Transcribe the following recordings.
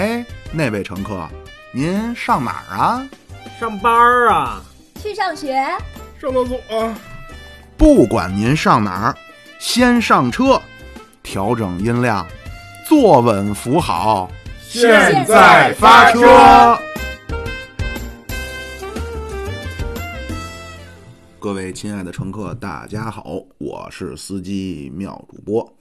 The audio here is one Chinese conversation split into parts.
哎，那位乘客，您上哪儿啊？上班儿啊？去上学？上厕所啊？不管您上哪儿，先上车，调整音量，坐稳扶好，现在发车。各位亲爱的乘客，大家好，我是司机妙主播。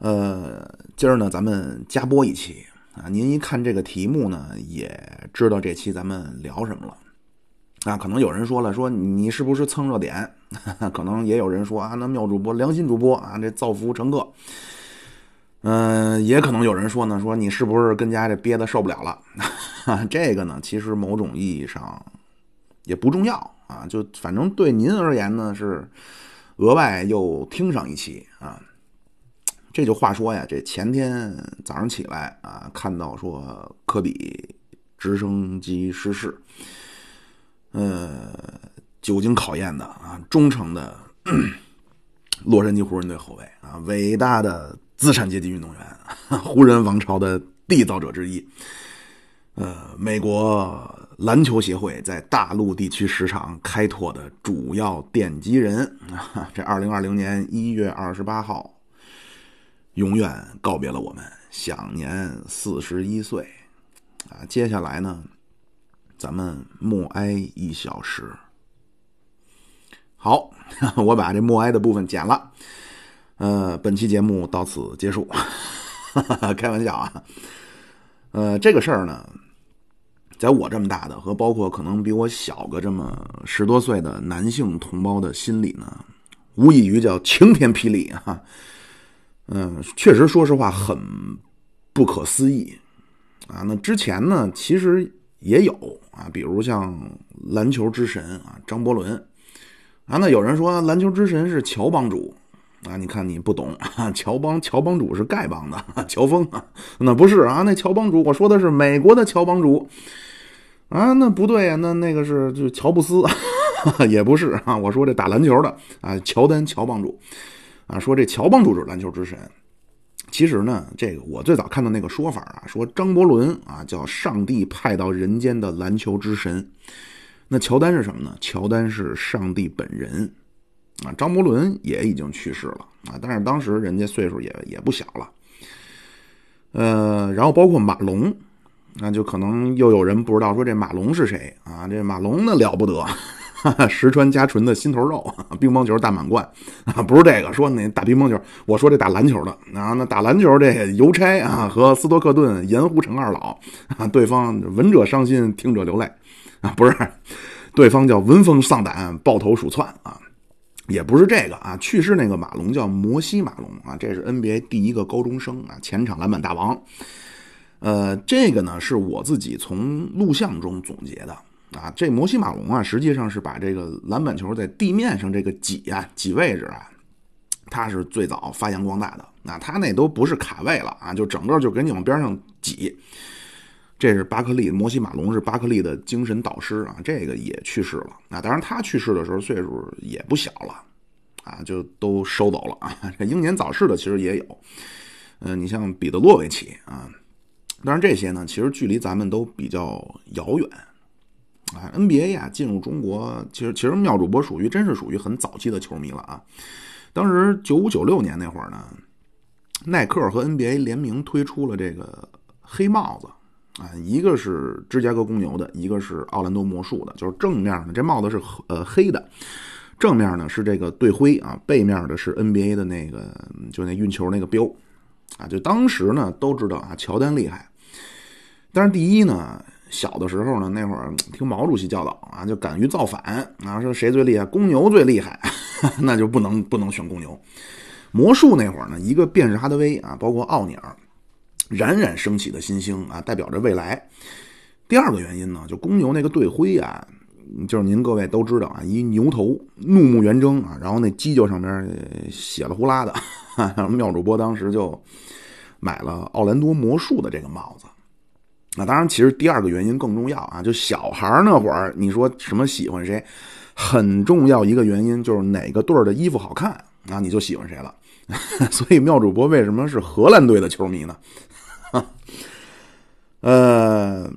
呃，今儿呢，咱们加播一期啊。您一看这个题目呢，也知道这期咱们聊什么了啊。可能有人说了，说你是不是蹭热点？可能也有人说啊，那妙主播良心主播啊，这造福乘客。嗯、也可能有人说呢，说你是不是跟家这憋的受不了了？这个呢，其实某种意义上也不重要啊，就反正对您而言呢，是额外又听上一期啊。这就话说呀，这前天早上起来啊，看到说科比直升机失事，呃，久经考验的啊，忠诚的 洛杉矶湖人队后卫啊，伟大的资产阶级运动员，湖人王朝的缔造者之一。呃，美国篮球协会在大陆地区市场开拓的主要奠基人啊，这二零二零年一月二十八号。永远告别了我们，享年四十一岁，啊，接下来呢，咱们默哀一小时。好，我把这默哀的部分剪了，呃，本期节目到此结束，开玩笑啊，呃，这个事儿呢，在我这么大的和包括可能比我小个这么十多岁的男性同胞的心里呢，无异于叫晴天霹雳啊。嗯，确实，说实话很不可思议啊。那之前呢，其实也有啊，比如像篮球之神啊，张伯伦啊。那有人说篮球之神是乔帮主啊，你看你不懂啊，乔帮乔帮主是丐帮的乔峰啊，那不是啊，那乔帮主我说的是美国的乔帮主啊，那不对啊，那那个是就乔布斯 也不是啊，我说这打篮球的啊，乔丹乔帮主。啊，说这乔帮主是篮球之神，其实呢，这个我最早看到那个说法啊，说张伯伦啊叫上帝派到人间的篮球之神，那乔丹是什么呢？乔丹是上帝本人啊。张伯伦也已经去世了啊，但是当时人家岁数也也不小了。呃，然后包括马龙，那就可能又有人不知道说这马龙是谁啊？这马龙那了不得。石川佳纯的心头肉，乒乓球大满贯啊，不是这个说那打乒乓球，我说这打篮球的啊，那打篮球这邮差啊和斯托克顿盐湖城二老啊，对方闻者伤心，听者流泪啊，不是，对方叫闻风丧胆，抱头鼠窜啊，也不是这个啊，去世那个马龙叫摩西马龙啊，这是 NBA 第一个高中生啊，前场篮板大王，呃，这个呢是我自己从录像中总结的。啊，这摩西马龙啊，实际上是把这个篮板球在地面上这个挤啊挤位置啊，他是最早发扬光大的。那他那都不是卡位了啊，就整个就给你往边上挤。这是巴克利，摩西马龙是巴克利的精神导师啊，这个也去世了。那当然，他去世的时候岁数也不小了啊，就都收走了啊。这英年早逝的其实也有，嗯，你像彼得洛维奇啊，当然这些呢，其实距离咱们都比较遥远。啊，NBA 呀进入中国，其实其实妙主播属于真是属于很早期的球迷了啊。当时九五九六年那会儿呢，耐克和 NBA 联名推出了这个黑帽子啊，一个是芝加哥公牛的，一个是奥兰多魔术的，就是正面呢这帽子是呃黑的，正面呢是这个队徽啊，背面的是 NBA 的那个就那运球那个标啊，就当时呢都知道啊乔丹厉害，但是第一呢。小的时候呢，那会儿听毛主席教导啊，就敢于造反啊，说谁最厉害，公牛最厉害，那就不能不能选公牛。魔术那会儿呢，一个便是哈德威啊，包括奥尼尔，冉冉升起的新星啊，代表着未来。第二个原因呢，就公牛那个队徽啊，就是您各位都知道啊，一牛头怒目圆睁啊，然后那犄角上边血了呼啦的。妙主播当时就买了奥兰多魔术的这个帽子。那当然，其实第二个原因更重要啊！就小孩那会儿，你说什么喜欢谁，很重要一个原因就是哪个队的衣服好看啊，你就喜欢谁了。所以妙主播为什么是荷兰队的球迷呢？呃，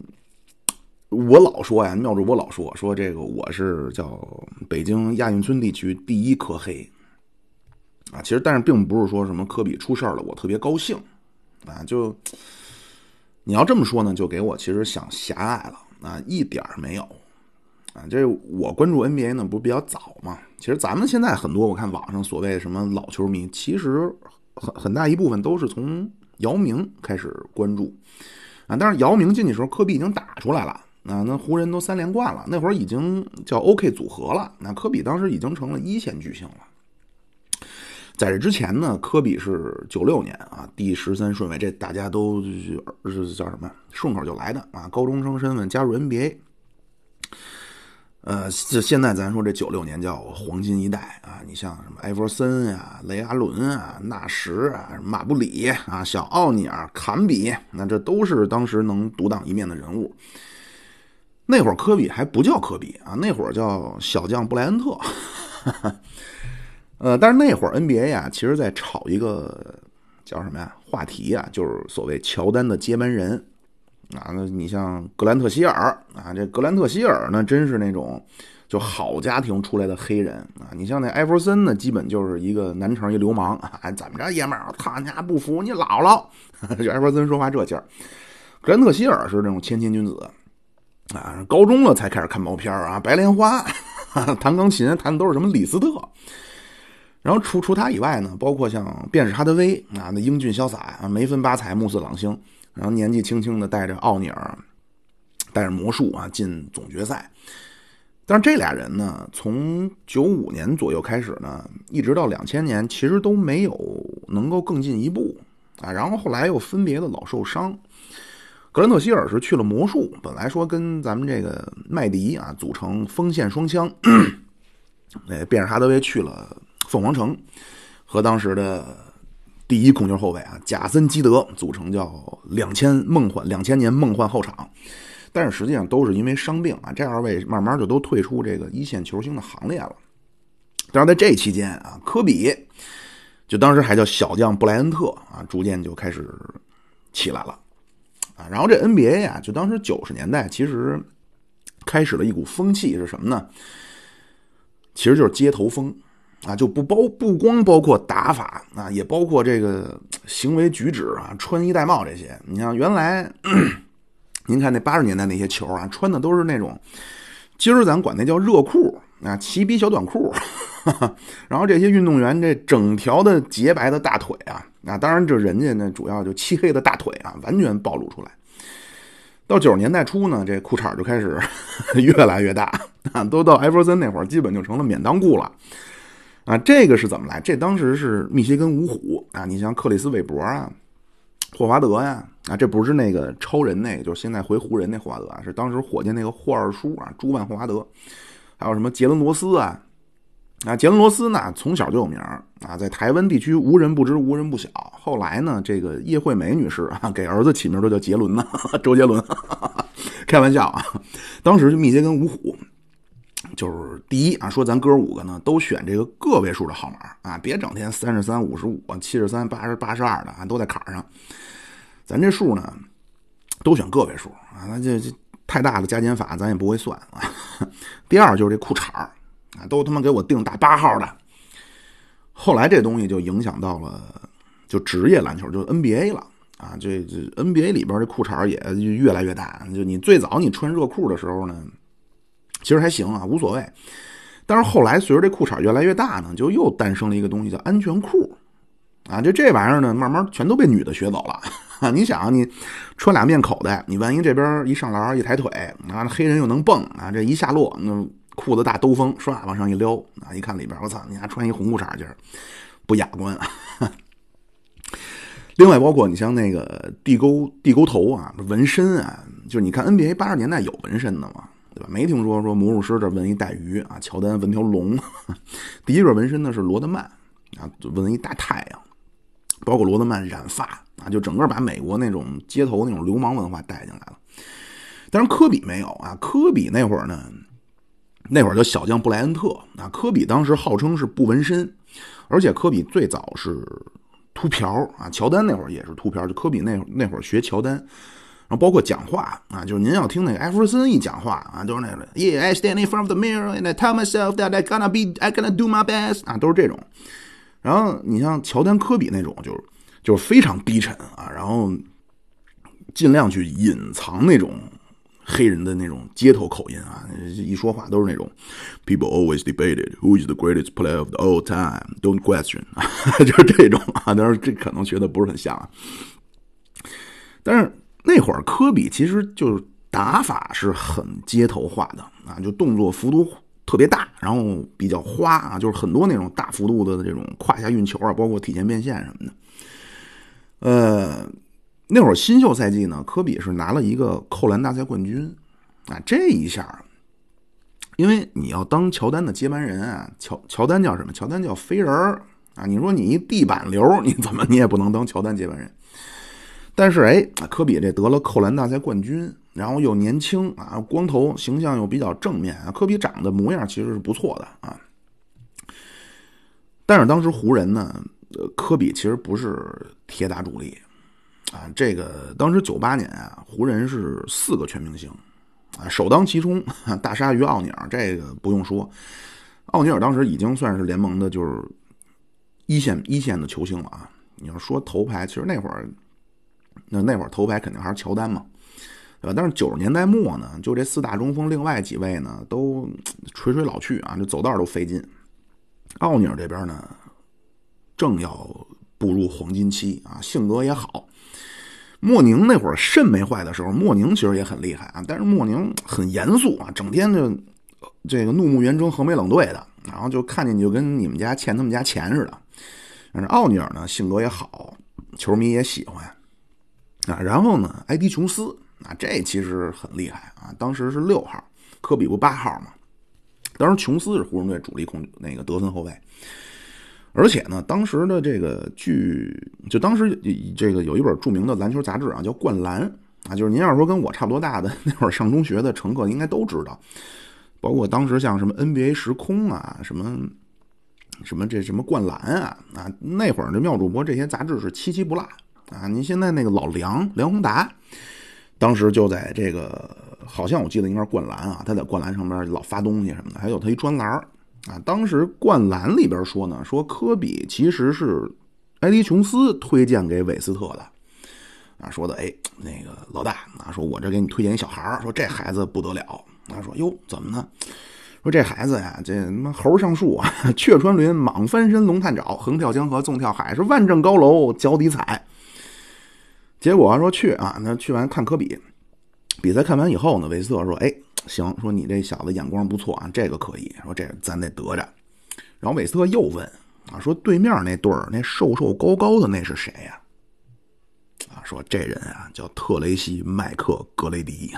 我老说呀，妙主播老说说这个我是叫北京亚运村地区第一科黑啊，其实但是并不是说什么科比出事儿了，我特别高兴啊，就你要这么说呢，就给我其实想狭隘了啊，一点儿没有啊。这我关注 NBA 呢，不是比较早嘛？其实咱们现在很多我看网上所谓什么老球迷，其实很很大一部分都是从姚明开始关注。啊，但是姚明进去时候，科比已经打出来了啊，那湖人都三连冠了，那会儿已经叫 OK 组合了。那科比当时已经成了一线巨星了。在这之前呢，科比是九六年啊，第十三顺位，这大家都是叫什么顺口就来的啊，高中生身份加入 NBA。呃，这现在咱说这九六年叫黄金一代啊，你像什么艾弗森呀、雷阿伦啊、纳什啊、马布里啊、小奥尼尔、坎比，那这都是当时能独当一面的人物。那会儿科比还不叫科比啊，那会儿叫小将布莱恩特。呃，但是那会儿 NBA 呀，其实在炒一个叫什么呀话题呀，就是所谓乔丹的接班人。啊，那你像格兰特希尔啊，这格兰特希尔呢，真是那种就好家庭出来的黑人啊。你像那艾弗森呢，基本就是一个南城一流氓啊，怎么着爷们儿，他家不服你姥姥。就艾弗森说话这劲儿，格兰特希尔是那种谦谦君子啊，高中了才开始看毛片啊，白莲花，弹钢琴弹的都是什么李斯特。然后除除他以外呢，包括像便是哈德威啊，那英俊潇洒啊，眉分八彩目似朗星。然后年纪轻轻的带着奥尼尔，带着魔术啊进总决赛，但是这俩人呢，从九五年左右开始呢，一直到两千年，其实都没有能够更进一步啊。然后后来又分别的老受伤。格兰特希尔是去了魔术，本来说跟咱们这个麦迪啊组成锋线双枪，哎，便是哈德威去了凤凰城，和当时的。第一控球后卫啊，贾森基德组成叫两千梦幻两千年梦幻后场，但是实际上都是因为伤病啊，这二位慢慢就都退出这个一线球星的行列了。但是在这期间啊，科比就当时还叫小将布莱恩特啊，逐渐就开始起来了啊。然后这 NBA 呀，就当时九十年代其实开始了一股风气是什么呢？其实就是街头风。啊，就不包不光包括打法啊，也包括这个行为举止啊，穿衣戴帽这些。你像原来，您看那八十年代那些球啊，穿的都是那种，今儿咱管那叫热裤啊，齐逼小短裤。然后这些运动员这整条的洁白的大腿啊，啊，当然这人家呢主要就漆黑的大腿啊，完全暴露出来。到九十年代初呢，这裤衩就开始 越来越大啊，都到艾弗森那会儿，基本就成了免裆裤了。啊，这个是怎么来？这当时是密歇根五虎啊，你像克里斯韦伯啊、霍华德呀，啊，这不是那个超人那个，就是现在回湖人那霍华德啊，是当时火箭那个霍二叔啊，朱万霍华德，还有什么杰伦罗斯啊，啊，杰伦罗斯呢从小就有名啊，在台湾地区无人不知，无人不晓。后来呢，这个叶惠美女士啊，给儿子起名都叫杰伦呢，周杰伦，开玩笑啊，当时就密歇根五虎。就是第一啊，说咱哥五个呢都选这个个位数的号码啊，别整天三十三、五十五、七十三、八十八十二的啊，都在坎上。咱这数呢都选个位数啊，那这这太大的加减法咱也不会算啊。第二就是这裤衩啊，都他妈给我定大八号的。后来这东西就影响到了就职业篮球，就 NBA 了啊。这这 NBA 里边这裤衩也越来越大。就你最早你穿热裤的时候呢。其实还行啊，无所谓。但是后来随着这裤衩越来越大呢，就又诞生了一个东西叫安全裤啊。就这玩意儿呢，慢慢全都被女的学走了 啊。你想啊，你穿俩面口袋，你万一这边一上篮一抬腿啊，黑人又能蹦啊，这一下落那裤子大兜风，唰往上一撩啊，一看里边，我操，你还穿一红裤衩去，不雅观啊。另外，包括你像那个地沟地沟头啊，纹身啊，就是你看 NBA 八十年代有纹身的吗？对吧？没听说说魔术师这纹一带鱼啊，乔丹纹条龙。第一个纹身的是罗德曼啊，纹一大太阳。包括罗德曼染发啊，就整个把美国那种街头那种流氓文化带进来了。但是科比没有啊，科比那会儿呢，那会儿叫小将布莱恩特啊。科比当时号称是不纹身，而且科比最早是秃瓢啊。乔丹那会儿也是秃瓢，就科比那那会儿学乔丹。然后包括讲话啊，就是您要听那个艾弗森一讲话啊，都是那个 Yeah, I stand in front of the mirror and I tell myself that I gonna be, I gonna do my best 啊，都是这种。然后你像乔丹、科比那种，就是就是非常低沉啊，然后尽量去隐藏那种黑人的那种街头口音啊，一说话都是那种 People always debated who is the greatest player of the all time, don't question 啊，就是这种啊。当然这可能学的不是很像啊，但是那会儿科比其实就是打法是很街头化的啊，就动作幅度。特别大，然后比较花啊，就是很多那种大幅度的这种胯下运球啊，包括体前变线什么的。呃，那会儿新秀赛季呢，科比是拿了一个扣篮大赛冠军啊，这一下，因为你要当乔丹的接班人啊，乔乔丹叫什么？乔丹叫飞人啊。你说你一地板流，你怎么你也不能当乔丹接班人。但是哎，科比这得了扣篮大赛冠军。然后又年轻啊，光头，形象又比较正面啊。科比长得模样其实是不错的啊。但是当时湖人呢，科比其实不是铁打主力啊。这个当时九八年啊，湖人是四个全明星啊，首当其冲，大鲨鱼奥尼尔，这个不用说。奥尼尔当时已经算是联盟的，就是一线一线的球星了啊。你要说头牌，其实那会儿，那那会儿头牌肯定还是乔丹嘛。对吧？但是九十年代末呢，就这四大中锋，另外几位呢都垂垂老去啊，这走道都费劲。奥尼尔这边呢，正要步入黄金期啊，性格也好。莫宁那会儿肾没坏的时候，莫宁其实也很厉害啊，但是莫宁很严肃啊，整天就这个怒目圆睁、横眉冷对的，然后就看见你就跟你们家欠他们家钱似的。但是奥尼尔呢，性格也好，球迷也喜欢啊。然后呢，埃迪琼斯。啊，这其实很厉害啊！当时是六号，科比不八号吗？当时琼斯是湖人队主力控那个得分后卫，而且呢，当时的这个据就当时这个有一本著名的篮球杂志啊，叫《灌篮》啊，就是您要是说跟我差不多大的那会儿上中学的乘客应该都知道，包括当时像什么 NBA 时空啊，什么什么这什么灌篮啊啊，那会儿这妙主播这些杂志是七七不落啊！您现在那个老梁梁宏达。当时就在这个，好像我记得应该是灌篮啊，他在灌篮上边老发东西什么的，还有他一专栏啊。当时灌篮里边说呢，说科比其实是埃迪琼斯推荐给韦斯特的啊，说的哎，那个老大啊，说我这给你推荐一小孩说这孩子不得了啊，说哟怎么呢？说这孩子呀，这他妈猴上树啊，雀穿林，蟒翻身，龙探爪，横跳江河，纵跳海，是万丈高楼脚底踩。结果说去啊，那去完看科比比赛看完以后呢，韦斯特说：“哎，行，说你这小子眼光不错啊，这个可以说这咱得得着。”然后韦斯特又问啊，说对面那对儿那瘦瘦高高的那是谁呀？啊，说这人啊叫特雷西麦克格雷迪，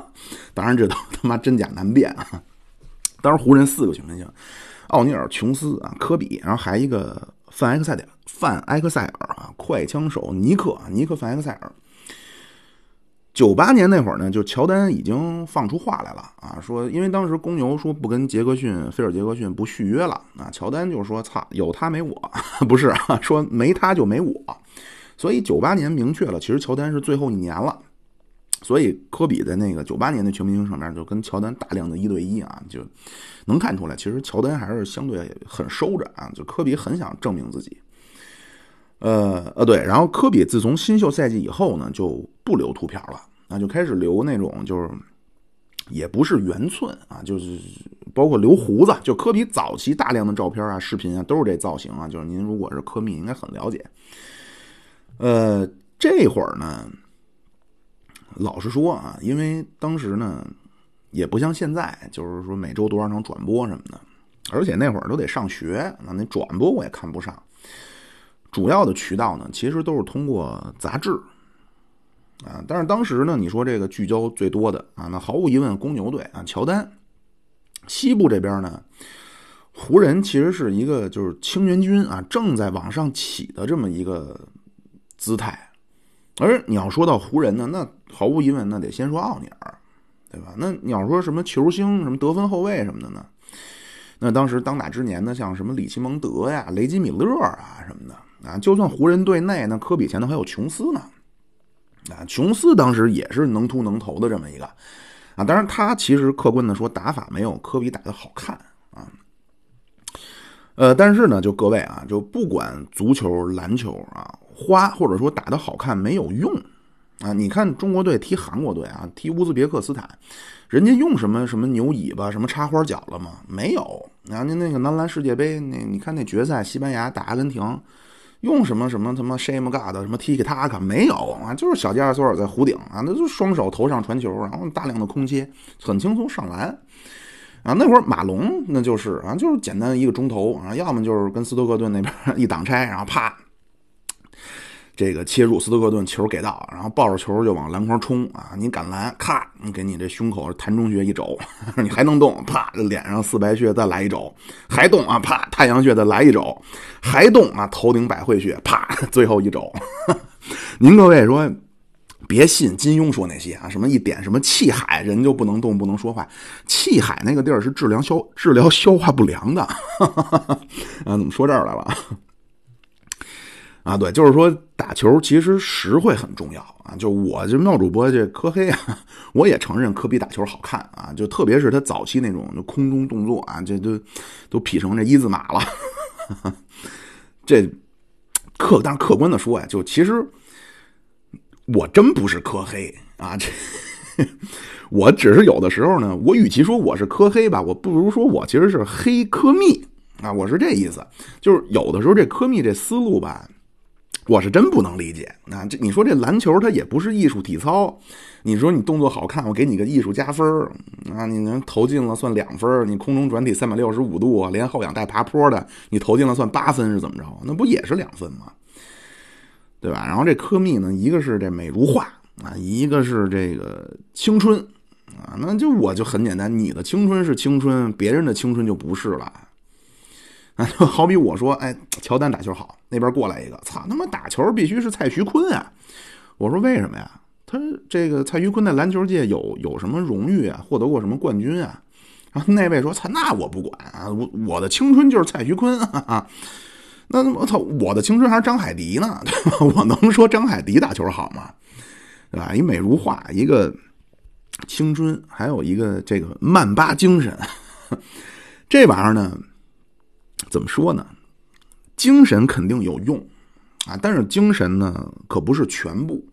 当然这都他妈真假难辨啊。当时湖人四个全明星，奥尼尔、琼斯啊、科比，然后还一个。范埃克塞尔，范埃克塞尔啊，快枪手尼克，尼克范埃克塞尔。九八年那会儿呢，就乔丹已经放出话来了啊，说因为当时公牛说不跟杰克逊，菲尔杰克逊不续约了啊，乔丹就说操，有他没我，不是啊，说没他就没我，所以九八年明确了，其实乔丹是最后一年了。所以科比在那个九八年的全明星上面就跟乔丹大量的一对一啊，就能看出来，其实乔丹还是相对很收着啊。就科比很想证明自己。呃呃，对，然后科比自从新秀赛季以后呢，就不留图片了啊，就开始留那种就是也不是圆寸啊，就是包括留胡子。就科比早期大量的照片啊、视频啊都是这造型啊，就是您如果是科迷应该很了解。呃，这会儿呢。老实说啊，因为当时呢，也不像现在，就是说每周多少场转播什么的，而且那会儿都得上学，那那转播我也看不上。主要的渠道呢，其实都是通过杂志啊。但是当时呢，你说这个聚焦最多的啊，那毫无疑问，公牛队啊，乔丹。西部这边呢，湖人其实是一个就是青援军啊，正在往上起的这么一个姿态。而你要说到湖人呢，那毫无疑问，那得先说奥尼尔，对吧？那你要说什么球星、什么得分后卫什么的呢？那当时当打之年的，像什么里奇蒙德呀、雷吉米勒啊什么的啊，就算湖人队内，那科比前头还有琼斯呢，啊，琼斯当时也是能突能投的这么一个啊，当然他其实客观的说打法没有科比打的好看啊。呃，但是呢，就各位啊，就不管足球、篮球啊，花或者说打的好看没有用啊。你看中国队踢韩国队啊，踢乌兹别克斯坦，人家用什么什么牛尾巴、什么插花脚了吗？没有。然后您那个男篮世界杯，那你看那决赛，西班牙打阿根廷，用什么什么什么 shame god 什么 tiki taka 没有啊？就是小加索尔在弧顶啊，那就双手头上传球，然后大量的空切，很轻松上篮。啊，那会儿马龙那就是啊，就是简单一个中投啊，要么就是跟斯托克顿那边一挡拆，然后啪，这个切入斯托克顿球给到，然后抱着球就往篮筐冲啊，你敢拦，咔，你给你这胸口弹中穴一肘，你还能动，啪，脸上四白穴再来一肘，还动啊，啪，太阳穴再来一肘，还动啊，头顶百会穴，啪，最后一肘。您各位说。别信金庸说那些啊，什么一点什么气海，人就不能动不能说话。气海那个地儿是治疗消治疗消化不良的 啊，怎么说这儿来了？啊，对，就是说打球其实实惠很重要啊。就我这妙主播这科黑啊，我也承认科比打球好看啊，就特别是他早期那种空中动作啊，这都都劈成这一字马了。这客但是客观的说呀，就其实。我真不是科黑啊，这我只是有的时候呢，我与其说我是科黑吧，我不如说我其实是黑科密啊，我是这意思。就是有的时候这科密这思路吧，我是真不能理解啊。这你说这篮球它也不是艺术体操，你说你动作好看，我给你个艺术加分啊，你能投进了算两分，你空中转体三百六十五度连后仰带爬坡的，你投进了算八分是怎么着？那不也是两分吗？对吧？然后这科密呢，一个是这美如画啊，一个是这个青春啊，那就我就很简单，你的青春是青春，别人的青春就不是了啊。就好比我说，哎，乔丹打球好，那边过来一个，操他妈打球必须是蔡徐坤啊！我说为什么呀？他这个蔡徐坤在篮球界有有什么荣誉啊？获得过什么冠军啊？然后那位说，操，那我不管啊，我我的青春就是蔡徐坤啊。那我操，我的青春还是张海迪呢？我能说张海迪打球好吗？对吧？一美如画，一个青春，还有一个这个曼巴精神，这玩意儿呢，怎么说呢？精神肯定有用啊，但是精神呢，可不是全部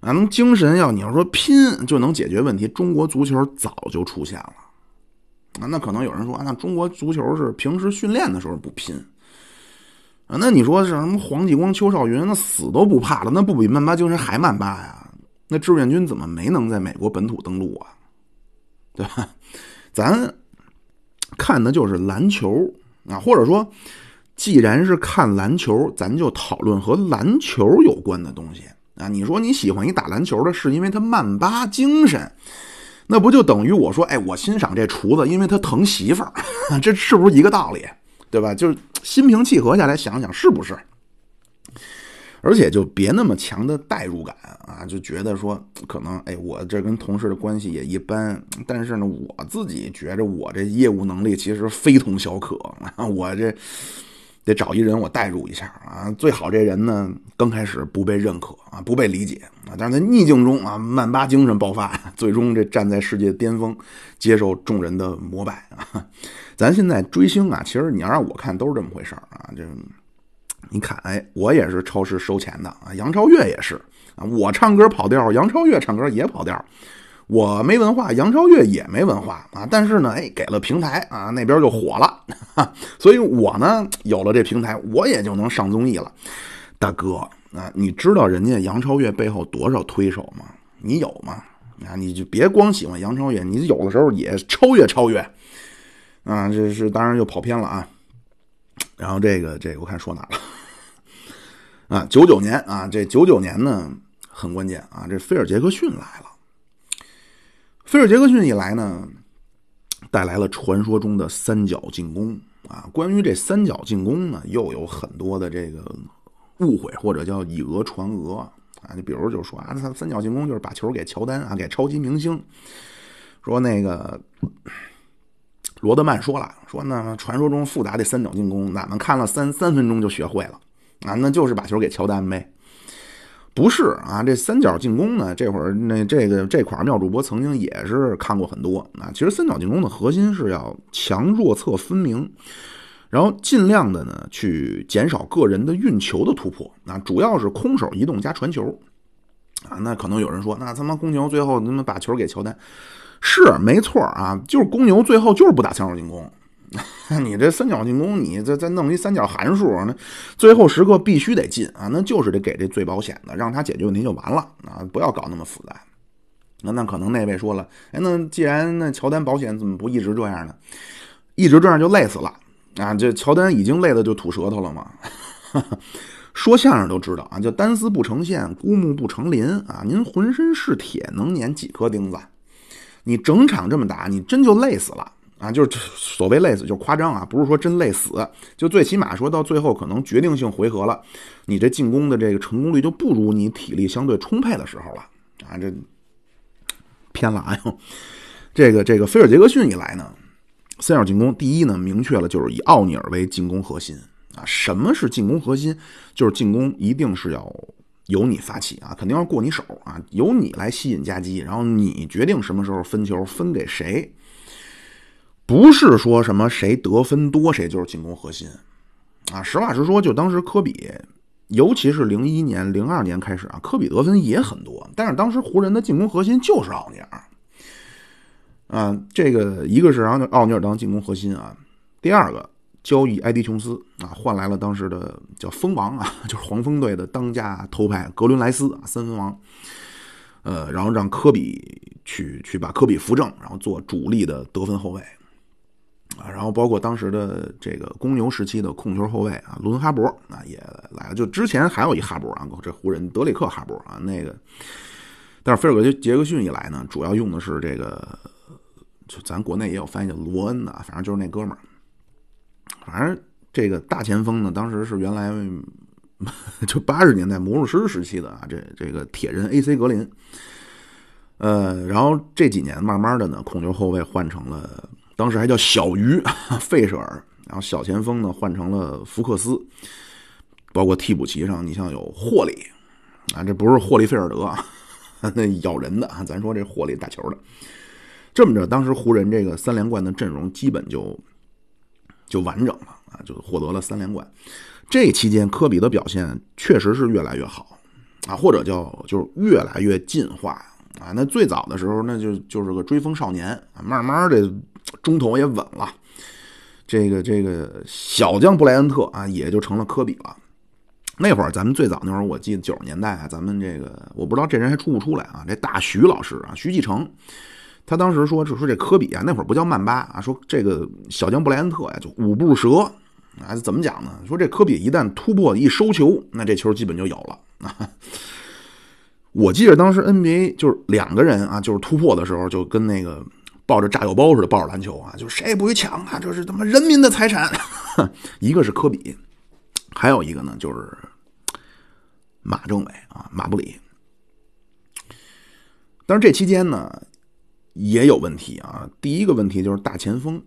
啊。能精神要你要说拼就能解决问题，中国足球早就出现了啊。那可能有人说啊，那中国足球是平时训练的时候不拼。啊，那你说是什么黄继光、邱少云，那死都不怕了，那不比曼巴精神还曼巴呀？那志愿军怎么没能在美国本土登陆啊？对吧？咱看的就是篮球啊，或者说，既然是看篮球，咱就讨论和篮球有关的东西啊。你说你喜欢一打篮球的，是因为他曼巴精神，那不就等于我说，哎，我欣赏这厨子，因为他疼媳妇儿，这是不是一个道理？对吧？就是心平气和下来想想，是不是？而且就别那么强的代入感啊，就觉得说可能哎，我这跟同事的关系也一般，但是呢，我自己觉着我这业务能力其实非同小可啊，我这得找一人我代入一下啊，最好这人呢刚开始不被认可啊，不被理解啊，但是在逆境中啊，曼巴精神爆发，最终这站在世界巅峰，接受众人的膜拜啊。咱现在追星啊，其实你要让我看都是这么回事儿啊。这你看，哎，我也是超市收钱的啊。杨超越也是啊，我唱歌跑调，杨超越唱歌也跑调。我没文化，杨超越也没文化啊。但是呢，哎，给了平台啊，那边就火了。哈 所以我呢，有了这平台，我也就能上综艺了。大哥啊，你知道人家杨超越背后多少推手吗？你有吗？啊，你就别光喜欢杨超越，你有的时候也超越超越。啊，这是当然就跑偏了啊。然后这个这个我看说哪了 啊？九九年啊，这九九年呢很关键啊。这菲尔杰克逊来了，菲尔杰克逊一来呢，带来了传说中的三角进攻啊。关于这三角进攻呢，又有很多的这个误会或者叫以讹传讹啊。你比如就说啊，他三角进攻就是把球给乔丹啊，给超级明星，说那个。罗德曼说了：“说那传说中复杂的三角进攻，咱们看了三三分钟就学会了啊，那就是把球给乔丹呗。不是啊，这三角进攻呢，这会儿那这个这块妙主播曾经也是看过很多啊。其实三角进攻的核心是要强弱侧分明，然后尽量的呢去减少个人的运球的突破啊，主要是空手移动加传球啊。那可能有人说，那他妈公牛最后他妈把球给乔丹，是没错啊，就是公牛最后就是不打三角进攻。你这三角进攻，你再再弄一三角函数，那最后时刻必须得进啊！那就是得给这最保险的，让他解决问题就完了啊！不要搞那么复杂。那那可能那位说了，哎，那既然那乔丹保险怎么不一直这样呢？一直这样就累死了啊！这乔丹已经累的就吐舌头了嘛。说相声都知道啊，叫单丝不成线，孤木不成林啊！您浑身是铁，能碾几颗钉子？你整场这么打，你真就累死了。啊，就是所谓累死，就夸张啊，不是说真累死，就最起码说到最后可能决定性回合了，你这进攻的这个成功率就不如你体力相对充沛的时候了啊，这偏了啊！这个这个菲尔杰克逊一来呢，三角进攻第一呢，明确了就是以奥尼尔为进攻核心啊。什么是进攻核心？就是进攻一定是要由你发起啊，肯定要过你手啊，由你来吸引夹击，然后你决定什么时候分球，分给谁。不是说什么谁得分多谁就是进攻核心，啊，实话实说，就当时科比，尤其是零一年、零二年开始啊，科比得分也很多，但是当时湖人的进攻核心就是奥尼尔，啊，这个一个是让奥尼尔当进攻核心啊，第二个交易埃迪琼斯啊，换来了当时的叫蜂王啊，就是黄蜂队的当家头牌格伦莱斯啊，三分王，呃，然后让科比去去把科比扶正，然后做主力的得分后卫。啊，然后包括当时的这个公牛时期的控球后卫啊，伦哈伯啊也来了。就之前还有一哈伯啊，这湖人德里克哈伯啊，那个，但是菲尔格杰克逊一来呢，主要用的是这个，就咱国内也有翻译叫罗恩的，反正就是那哥们儿。反正这个大前锋呢，当时是原来 就八十年代魔术师时期的啊，这这个铁人 AC 格林。呃，然后这几年慢慢的呢，控球后卫换成了。当时还叫小鱼费舍尔，然后小前锋呢换成了福克斯，包括替补席上，你像有霍利啊，这不是霍利菲尔德啊，那咬人的啊，咱说这霍利打球的。这么着，当时湖人这个三连冠的阵容基本就就完整了啊，就获得了三连冠。这期间，科比的表现确实是越来越好啊，或者叫就是越来越进化啊。那最早的时候，那就就是个追风少年啊，慢慢的。中投也稳了，这个这个小将布莱恩特啊，也就成了科比了。那会儿咱们最早那会儿，我记得九十年代啊，咱们这个我不知道这人还出不出来啊？这大徐老师啊，徐继成，他当时说就说这科比啊，那会儿不叫曼巴啊，说这个小将布莱恩特呀，就五步蛇啊，怎么讲呢？说这科比一旦突破一收球，那这球基本就有了啊。我记得当时 NBA 就是两个人啊，就是突破的时候就跟那个。抱着炸药包似的抱着篮球啊，就谁也不许抢啊！这是他妈人民的财产。一个是科比，还有一个呢就是马政委啊，马布里。但是这期间呢也有问题啊。第一个问题就是大前锋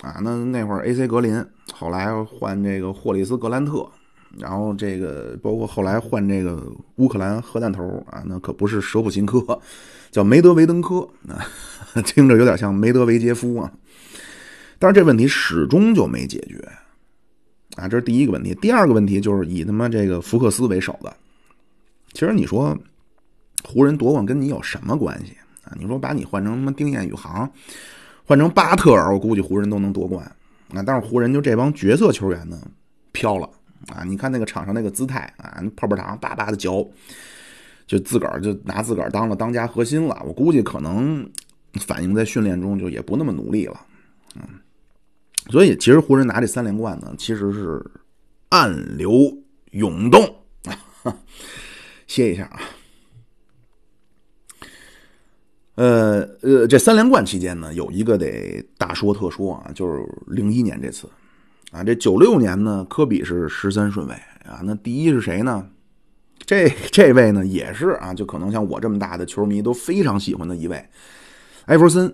啊，那那会儿 AC 格林，后来换这个霍利斯格兰特，然后这个包括后来换这个乌克兰核弹头啊，那可不是舍普琴科。叫梅德韦登科啊，听着有点像梅德韦杰夫啊，但是这问题始终就没解决啊，这是第一个问题。第二个问题就是以他妈这个福克斯为首的，其实你说湖人夺冠跟你有什么关系？你说把你换成他妈丁彦雨航，换成巴特尔，我估计湖人都能夺冠啊。但是湖人就这帮角色球员呢飘了啊，你看那个场上那个姿态啊，泡泡糖叭叭的嚼。就自个儿就拿自个儿当了当家核心了，我估计可能反映在训练中就也不那么努力了，嗯，所以其实湖人拿这三连冠呢，其实是暗流涌动，歇一下啊，呃呃，这三连冠期间呢，有一个得大说特说啊，就是零一年这次啊，这九六年呢，科比是十三顺位啊，那第一是谁呢？这这位呢也是啊，就可能像我这么大的球迷都非常喜欢的一位，艾弗森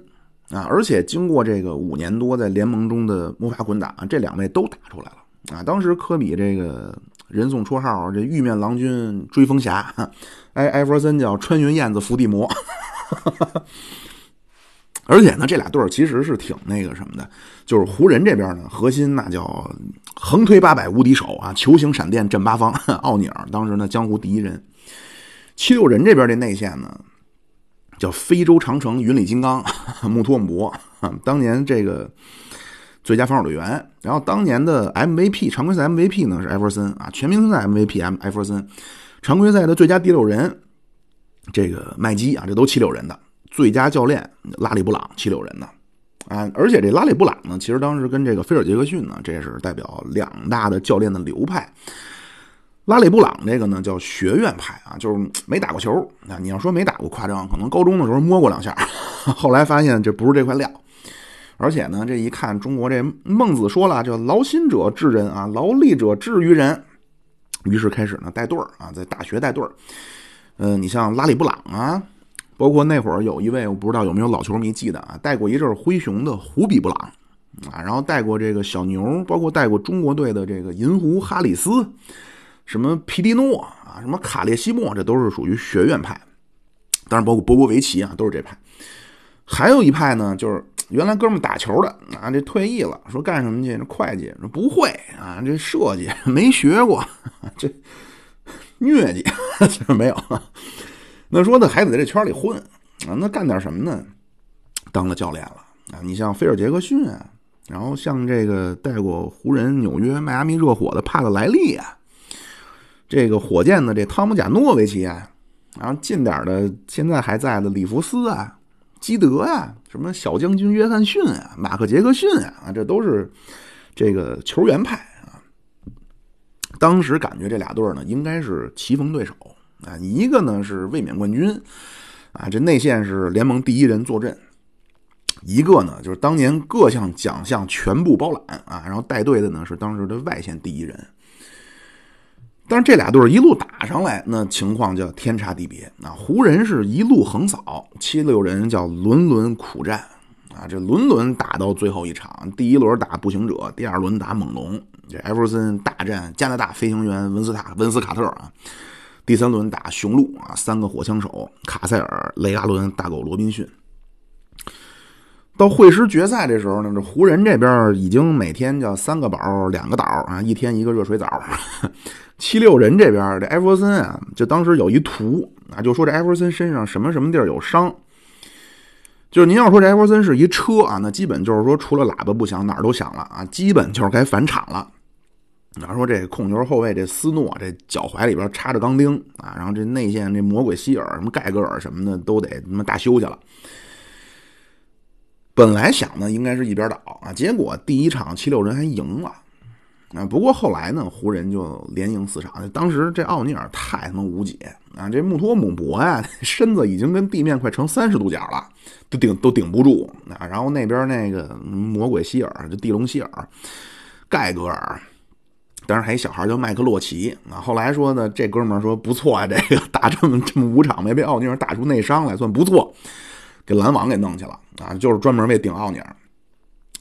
啊，而且经过这个五年多在联盟中的摸爬滚打，这两位都打出来了啊。当时科比这个人送绰号这玉面郎君追风侠，艾艾弗森叫穿云燕子伏地魔。哈 哈而且呢，这俩队儿其实是挺那个什么的，就是湖人这边呢，核心那叫横推八百无敌手啊，球形闪电震八方，奥尼尔当时呢江湖第一人。七六人这边这内线呢，叫非洲长城云里金刚穆托姆博，当年这个最佳防守队员。然后当年的 MVP 常规赛 MVP 呢是艾弗森啊，全明星赛 MVP M 艾弗森，常规赛的最佳第六人这个麦基啊，这都七六人的。最佳教练拉里布朗七六人的啊，而且这拉里布朗呢，其实当时跟这个菲尔杰克逊呢，这是代表两大的教练的流派。拉里布朗这个呢叫学院派啊，就是没打过球啊。你要说没打过夸张，可能高中的时候摸过两下，后来发现这不是这块料。而且呢，这一看中国这孟子说了，叫劳心者治人啊，劳力者治于人。于是开始呢带队儿啊，在大学带队儿。嗯，你像拉里布朗啊。包括那会儿有一位我不知道有没有老球迷记得啊，带过一阵灰熊的胡比布朗啊，然后带过这个小牛，包括带过中国队的这个银狐哈里斯，什么皮蒂诺啊，什么卡列西莫，这都是属于学院派。当然包括波波维奇啊，都是这派。还有一派呢，就是原来哥们打球的啊，这退役了，说干什么去？这会计说不会啊，这设计没学过，这疟疾其实没有。那说呢，还得在这圈里混啊，那干点什么呢？当了教练了啊！你像菲尔杰克逊啊，然后像这个带过湖人、纽约、迈阿密热火的帕特莱利啊，这个火箭的这汤姆贾诺维奇啊，然后近点的现在还在的里弗斯啊、基德啊，什么小将军约翰逊啊、马克杰克逊啊，这都是这个球员派。当时感觉这俩队呢，应该是棋逢对手。啊，一个呢是卫冕冠军，啊，这内线是联盟第一人坐镇；一个呢就是当年各项奖项全部包揽啊，然后带队的呢是当时的外线第一人。但是这俩队一路打上来，那情况叫天差地别啊。湖人是一路横扫，七六人叫轮轮苦战啊，这轮轮打到最后一场，第一轮打步行者，第二轮打猛龙，这艾弗森大战加拿大飞行员文斯塔文斯卡特啊。第三轮打雄鹿啊，三个火枪手卡塞尔、雷阿伦、大狗罗宾逊。到会师决赛这时候呢，这湖人这边已经每天叫三个宝两个岛啊，一天一个热水澡。七六人这边这艾弗森啊，就当时有一图啊，就说这艾弗森身上什么什么地儿有伤。就是您要说这艾弗森是一车啊，那基本就是说除了喇叭不响，哪儿都响了啊，基本就是该返场了。然后说这控球后卫这斯诺这脚踝里边插着钢钉啊，然后这内线这魔鬼希尔什么盖格尔什么的都得他妈大休去了。本来想呢应该是一边倒啊，结果第一场七六人还赢了啊。不过后来呢湖人就连赢四场，当时这奥尼尔太他妈无解啊，这穆托姆博呀 身子已经跟地面快成三十度角了，都顶都顶不住啊。然后那边那个魔鬼希尔就地龙希尔盖格尔。当时还一小孩叫麦克洛奇啊。后来说呢，这哥们儿说不错啊，这个 打这么这么五场没被奥尼尔打出内伤来，算不错。给篮网给弄去了啊，就是专门为顶奥尼尔。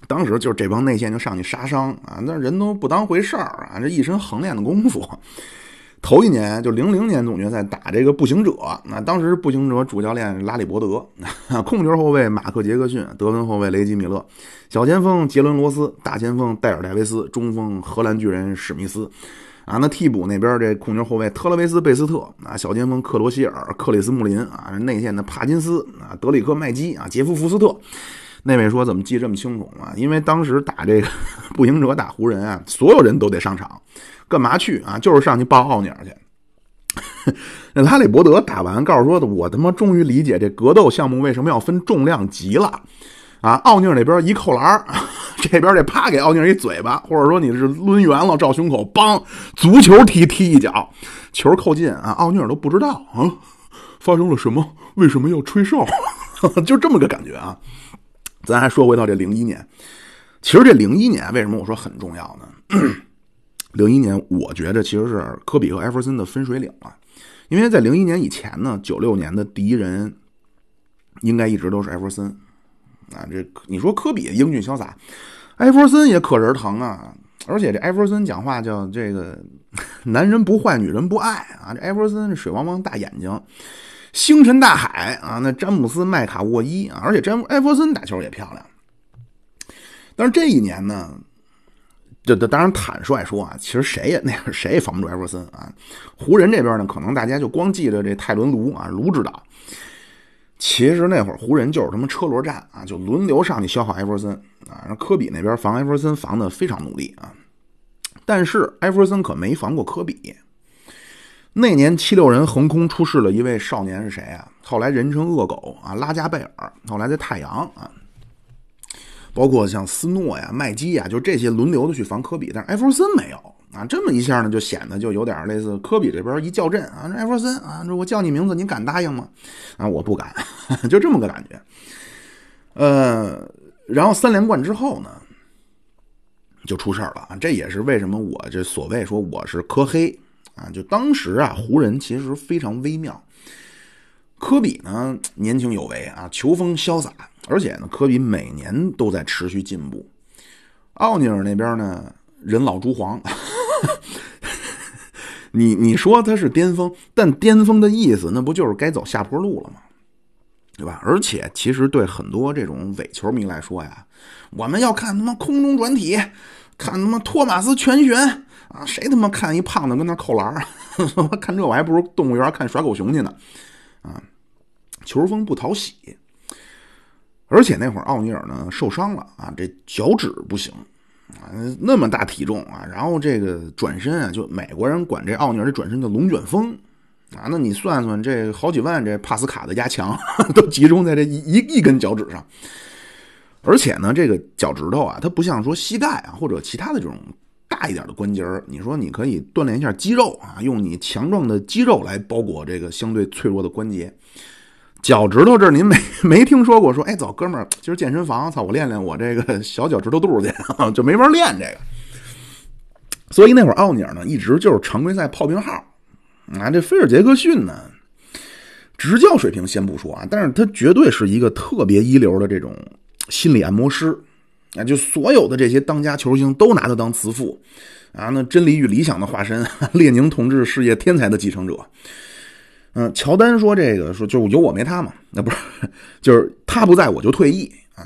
当时就是这帮内线就上去杀伤啊，那人都不当回事儿啊，这一身横练的功夫。头一年就零零年总决赛打这个步行者，那当时步行者主教练拉里伯德，控球后卫马克杰克逊，得分后卫雷吉米勒，小前锋杰伦罗斯，大前锋戴尔戴维斯，中锋荷兰巨人史密斯，啊，那替补那边这控球后卫特勒维斯贝斯特，啊，小前锋克罗希尔，克里斯穆林，啊，内线的帕金斯，啊，德里克麦基，啊，杰夫福斯特。那位说怎么记这么清楚啊？因为当时打这个步行者打湖人啊，所有人都得上场。干嘛去啊？就是上去抱奥尼尔去。那拉里伯德打完，告诉说的，我他妈终于理解这格斗项目为什么要分重量级了啊！奥尼尔那边一扣篮，这边这啪给奥尼尔一嘴巴，或者说你是抡圆了照胸口，梆，足球踢踢一脚，球扣进啊！奥尼尔都不知道啊，发生了什么？为什么要吹哨？就这么个感觉啊！咱还说回到这零一年，其实这零一年为什么我说很重要呢？零一年，我觉得其实是科比和艾弗森的分水岭了，因为在零一年以前呢，九六年的第一人应该一直都是艾弗森啊。这你说科比英俊潇洒，艾弗森也可人疼啊。而且这艾弗森讲话叫这个“男人不坏，女人不爱”啊。这艾弗森水汪汪大眼睛，星辰大海啊。那詹姆斯麦卡沃伊啊，而且詹艾弗森打球也漂亮。但是这一年呢，这这当然坦率说啊，其实谁也那会谁也防不住艾弗森啊。湖人这边呢，可能大家就光记着这泰伦卢啊，卢指导。其实那会儿湖人就是什么车轮战啊，就轮流上去消耗艾弗森啊。科比那边防艾弗森防的非常努力啊，但是艾弗森可没防过科比。那年七六人横空出世了一位少年是谁啊？后来人称恶狗啊，拉加贝尔。后来在太阳啊，包括像斯诺呀、麦基呀，就这些轮流的去防科比，但是艾弗森没有。啊，这么一下呢，就显得就有点类似科比这边一叫阵啊，艾弗森啊，我叫你名字，你敢答应吗？啊，我不敢，就这么个感觉。呃，然后三连冠之后呢，就出事儿了啊，这也是为什么我这所谓说我是科黑啊，就当时啊，湖人其实非常微妙。科比呢年轻有为啊，球风潇洒，而且呢，科比每年都在持续进步。奥尼尔那边呢，人老珠黄。你你说他是巅峰，但巅峰的意思那不就是该走下坡路了吗？对吧？而且其实对很多这种伪球迷来说呀，我们要看他妈空中转体，看他妈托马斯全旋啊，谁他妈看一胖子跟那扣篮我 看这我还不如动物园看耍狗熊去呢啊！球风不讨喜，而且那会儿奥尼尔呢受伤了啊，这脚趾不行。啊，那么大体重啊，然后这个转身啊，就美国人管这奥尼尔这转身叫龙卷风啊。那你算算，这好几万这帕斯卡的压强 都集中在这一一一根脚趾上，而且呢，这个脚趾头啊，它不像说膝盖啊或者其他的这种大一点的关节儿你说你可以锻炼一下肌肉啊，用你强壮的肌肉来包裹这个相对脆弱的关节。脚趾头这儿您没 没听说过？说哎，走，哥们儿，今儿健身房，操，我练练我这个小脚趾头肚去，就没法练这个。所以那会儿奥尼尔呢，一直就是常规赛炮兵号啊。这菲尔杰克逊呢，执教水平先不说啊，但是他绝对是一个特别一流的这种心理按摩师啊。就所有的这些当家球星都拿他当慈父啊，那真理与理想的化身，列宁同志事业天才的继承者。嗯，乔丹说这个说就有我没他嘛？那不是，就是他不在我就退役啊。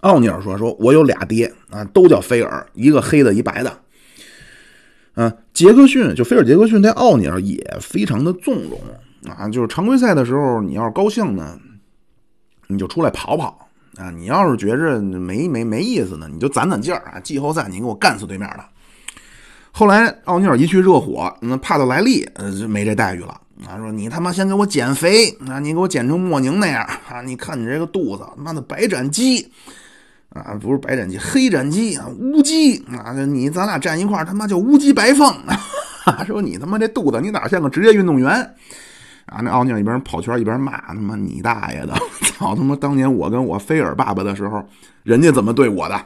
奥尼尔说说我有俩爹啊，都叫菲尔，一个黑的，一白的。啊，杰克逊就菲尔杰克逊对奥尼尔也非常的纵容啊，就是常规赛的时候，你要是高兴呢，你就出来跑跑啊；你要是觉着没没没意思呢，你就攒攒劲儿啊。季后赛你给我干死对面的。后来奥尼尔一去热火，那帕特莱利呃就没这待遇了。啊，说你他妈先给我减肥啊！你给我减成莫宁那样啊！你看你这个肚子，妈的白斩鸡啊，不是白斩鸡，黑斩鸡啊，乌鸡啊！你咱俩站一块他妈叫乌鸡白凤 啊。说你他妈这肚子，你哪像个职业运动员啊？那奥尼尔一边跑圈一边骂他妈你大爷的！操他妈！当年我跟我菲尔爸爸的时候，人家怎么对我的？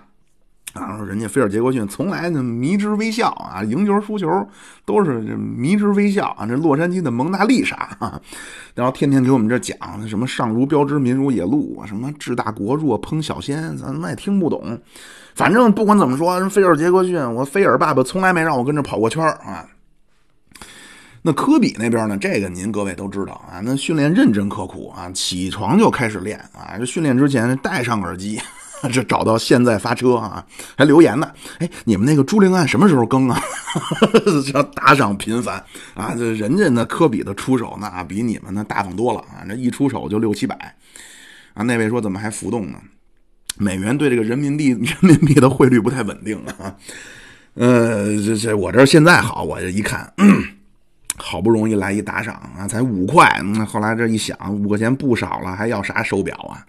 啊，人家菲尔杰克逊从来呢迷之微笑啊，赢球输球都是迷之微笑啊。这洛杉矶的蒙娜丽莎啊，然后天天给我们这讲什么上如标织，民如野鹿，什么治大国弱，烹小鲜，咱们也听不懂。反正不管怎么说，菲尔杰克逊，我菲尔爸爸从来没让我跟着跑过圈啊。那科比那边呢？这个您各位都知道啊，那训练认真刻苦啊，起床就开始练啊，这训练之前戴上耳机。这找到现在发车啊，还留言呢。哎，你们那个朱令案什么时候更啊？这打赏频繁啊！这人家那科比的出手那比你们那大方多了啊！这一出手就六七百啊！那位说怎么还浮动呢？美元对这个人民币 人民币的汇率不太稳定啊。呃，这这我这现在好，我这一看，好不容易来一打赏啊，才五块。那后来这一想，五块钱不少了，还要啥手表啊？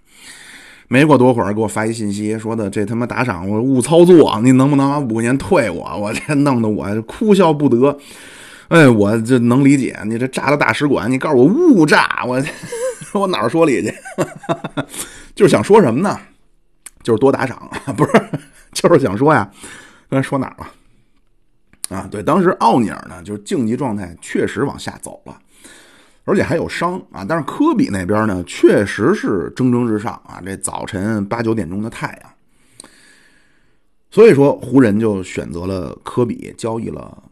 没过多会儿，给我发一信息，说的这他妈打赏我误操作，你能不能把五块钱退我？我这弄得我哭笑不得。哎，我这能理解，你这炸了大使馆，你告诉我误炸，我 我哪儿说理去？就是想说什么呢？就是多打赏，不是？就是想说呀，刚才说哪儿了？啊，对，当时奥尼尔呢，就是竞技状态确实往下走了。而且还有伤啊，但是科比那边呢，确实是蒸蒸日上啊。这早晨八九点钟的太阳，所以说，湖人就选择了科比，交易了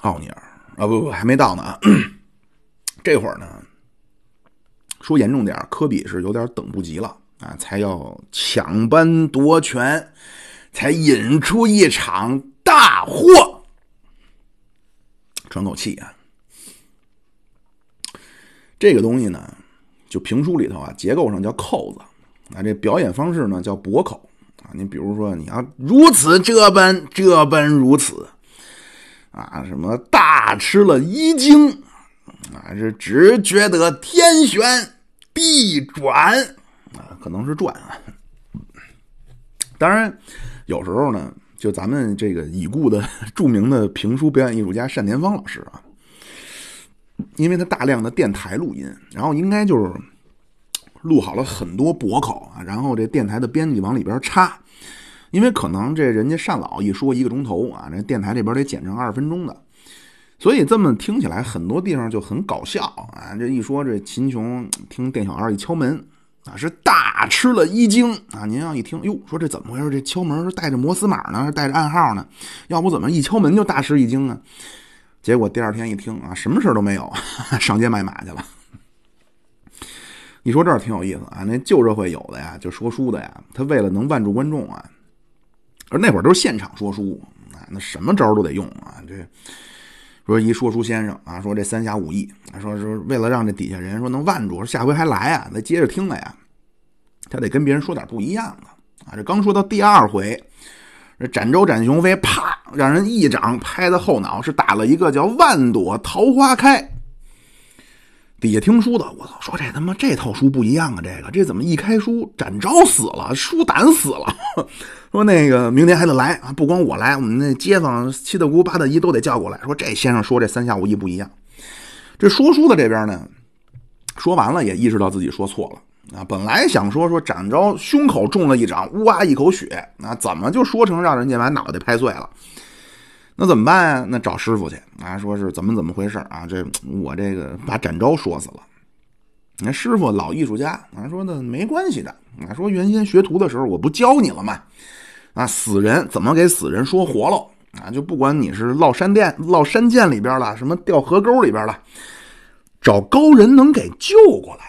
奥尼尔啊，不不，还没到呢啊。这会儿呢，说严重点科比是有点等不及了啊，才要抢班夺权，才引出一场大祸。喘口气啊，这个东西呢，就评书里头啊，结构上叫扣子啊，这表演方式呢叫驳口啊。你比如说，你要如此这般，这般如此啊，什么大吃了一惊啊，是只觉得天旋地转啊，可能是转啊。当然，有时候呢。就咱们这个已故的著名的评书表演艺术家单田芳老师啊，因为他大量的电台录音，然后应该就是录好了很多驳口啊，然后这电台的编辑往里边插，因为可能这人家单老一说一个钟头啊，这电台这边得剪成二十分钟的，所以这么听起来很多地方就很搞笑啊。这一说这秦琼听店小二一敲门。啊，是大吃了一惊啊！您要一听，哟，说这怎么回事？这敲门是带着摩斯码呢，还是带着暗号呢？要不怎么一敲门就大吃一惊啊？结果第二天一听啊，什么事都没有，上街卖马去了。你说这挺有意思啊？那旧社会有的呀，就说书的呀，他为了能万住观众啊，而那会儿都是现场说书啊，那什么招都得用啊，这。说一说书先生啊，说这三侠五义，说说为了让这底下人说能万住，说下回还来啊，再接着听来呀，他得跟别人说点不一样的啊。这刚说到第二回，这展昭展雄飞，啪，让人一掌拍在后脑，是打了一个叫万朵桃花开。底下听书的，我操，说这他妈这套书不一样啊，这个这怎么一开书展昭死了，书胆死了。说那个明天还得来啊！不光我来，我们那街坊七大姑八大姨都得叫过来。说这先生说这三下五一不一样。这说书的这边呢，说完了也意识到自己说错了啊！本来想说说展昭胸口中了一掌，呜哇一口血啊，怎么就说成让人家把脑袋拍碎了？那怎么办啊？那找师傅去啊！说是怎么怎么回事啊？这我这个把展昭说死了。那师傅老艺术家啊，说那没关系的啊，说原先学徒的时候我不教你了吗？啊，死人怎么给死人说活喽？啊，就不管你是落山殿、落山涧里边了，什么掉河沟里边了，找高人能给救过来。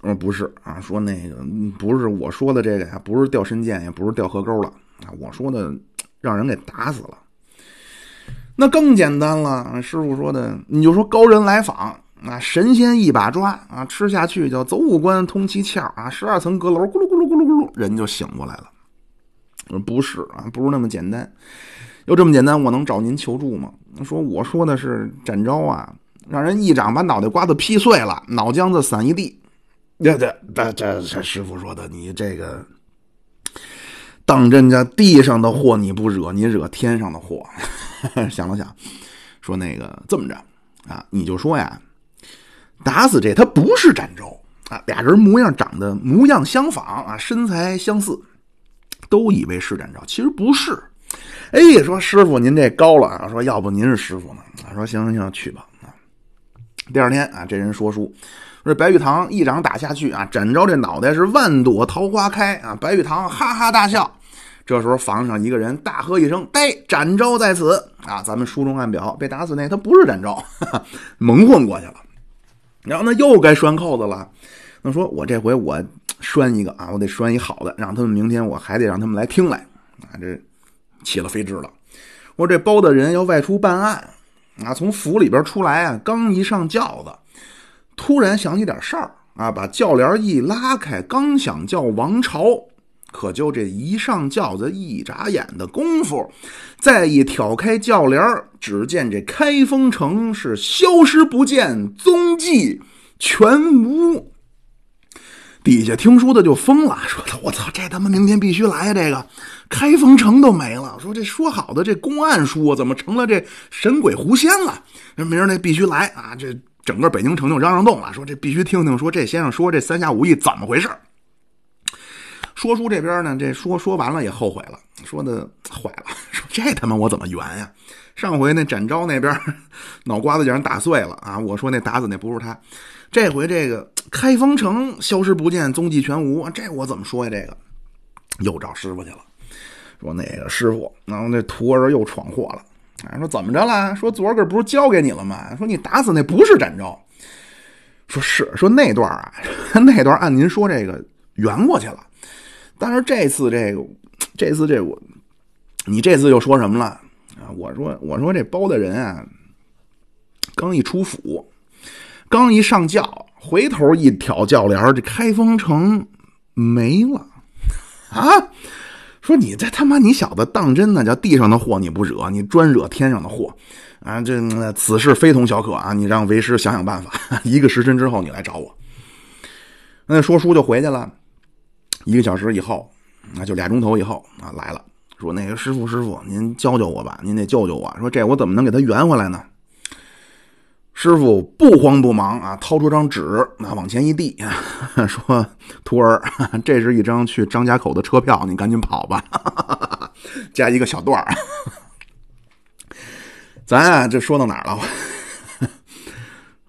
说，不是啊，说那个不是我说的这个呀，不是掉深涧，也不是掉河沟了啊，我说的让人给打死了。那更简单了，师傅说的，你就说高人来访啊，神仙一把抓啊，吃下去叫走五关通七窍啊，十二层阁楼咕噜咕噜咕噜咕噜，人就醒过来了。不是啊，不是那么简单。要这么简单，我能找您求助吗？说我说的是展昭啊，让人一掌把脑袋瓜子劈碎了，脑浆子散一地。这这这这这师傅说的，你这个当真这地上的祸你不惹，你惹天上的祸。想了想，说那个这么着啊，你就说呀，打死这他不是展昭啊，俩人模样长得模样相仿啊，身材相似。都以为是展昭，其实不是。哎，说师傅您这高了啊！说要不您是师傅呢？啊，说行行行，去吧。啊，第二天啊，这人说书，这白玉堂一掌打下去啊，展昭这脑袋是万朵桃花开啊！白玉堂哈哈大笑。这时候房上一个人大喝一声：“呆，展昭在此！”啊，咱们书中暗表，被打死那他不是展昭，蒙混过去了。然后呢，又该拴扣子了。那说我这回我。拴一个啊，我得拴一好的，让他们明天我还得让他们来听来啊！这起了飞智了。我这包大人要外出办案啊，从府里边出来啊，刚一上轿子，突然想起点事儿啊，把轿帘一拉开，刚想叫王朝，可就这一上轿子一眨眼的功夫，再一挑开轿帘只见这开封城是消失不见踪迹全无。底下听书的就疯了，说：“我操，这他妈明天必须来！这个开封城都没了。说这说好的这公案书怎么成了这神鬼狐仙了？明儿那必须来啊！这整个北京城就嚷嚷动了，说这必须听听，说这先生说这三下五义怎么回事？说书这边呢，这说说完了也后悔了，说的坏了，说这他妈我怎么圆呀？上回那展昭那边脑瓜子让人打碎了啊！我说那打死那不是他。”这回这个开封城消失不见，踪迹全无，这我怎么说呀？这个又找师傅去了。说那个师傅，然后那徒儿又闯祸了。啊，说怎么着了？说昨儿个不是教给你了吗？说你打死那不是展昭。说是，说那段啊，那段按您说这个圆过去了。但是这次这个，这次这我，你这次又说什么了啊？我说我说这包大人啊，刚一出府，刚一上轿，回头一挑轿帘这开封城没了啊！说你这他妈你小子当真呢？叫地上的祸你不惹，你专惹天上的祸啊！这此事非同小可啊！你让为师想想办法。一个时辰之后你来找我。那说书就回去了。一个小时以后，那就俩钟头以后啊来了。说那个师傅师傅，您教教我吧，您得救救我。说这我怎么能给他圆回来呢？师傅不慌不忙啊，掏出张纸，那往前一递，说：“徒儿，这是一张去张家口的车票，你赶紧跑吧。”加一个小段儿。咱啊，这说到哪儿了？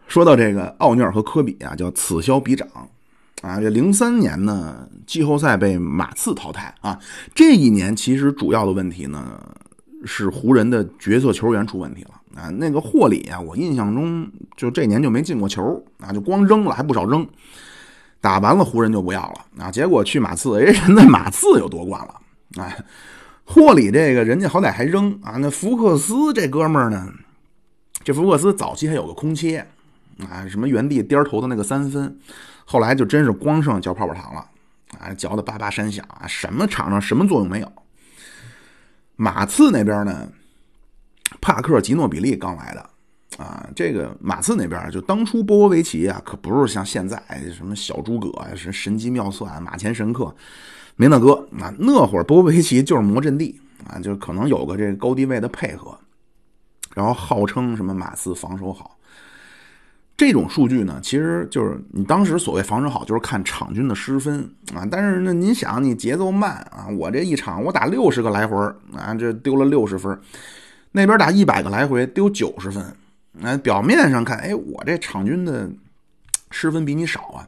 说到这个奥尼尔和科比啊，叫此消彼长啊。这零三年呢，季后赛被马刺淘汰啊。这一年其实主要的问题呢，是湖人的角色球员出问题了。啊，那个霍里啊，我印象中就这年就没进过球啊，就光扔了，还不少扔。打完了湖人就不要了啊，结果去马刺，哎，人家马刺又夺冠了。哎，霍里这个人家好歹还扔啊，那福克斯这哥们儿呢，这福克斯早期还有个空切啊，什么原地颠头的那个三分，后来就真是光剩嚼泡泡糖了啊，嚼的叭叭山响啊，什么场上什么作用没有。马刺那边呢？帕克、吉诺比利刚来的，啊，这个马刺那边就当初波波维奇啊，可不是像现在什么小诸葛啊，是神机妙算、马前神客，没那哥啊。那会儿波波维奇就是磨阵地啊，就可能有个这个高低位的配合，然后号称什么马刺防守好。这种数据呢，其实就是你当时所谓防守好，就是看场均的失分啊。但是呢，您想，你节奏慢啊，我这一场我打六十个来回啊，这丢了六十分。那边打一百个来回丢九十分，那表面上看，哎，我这场均的失分比你少啊。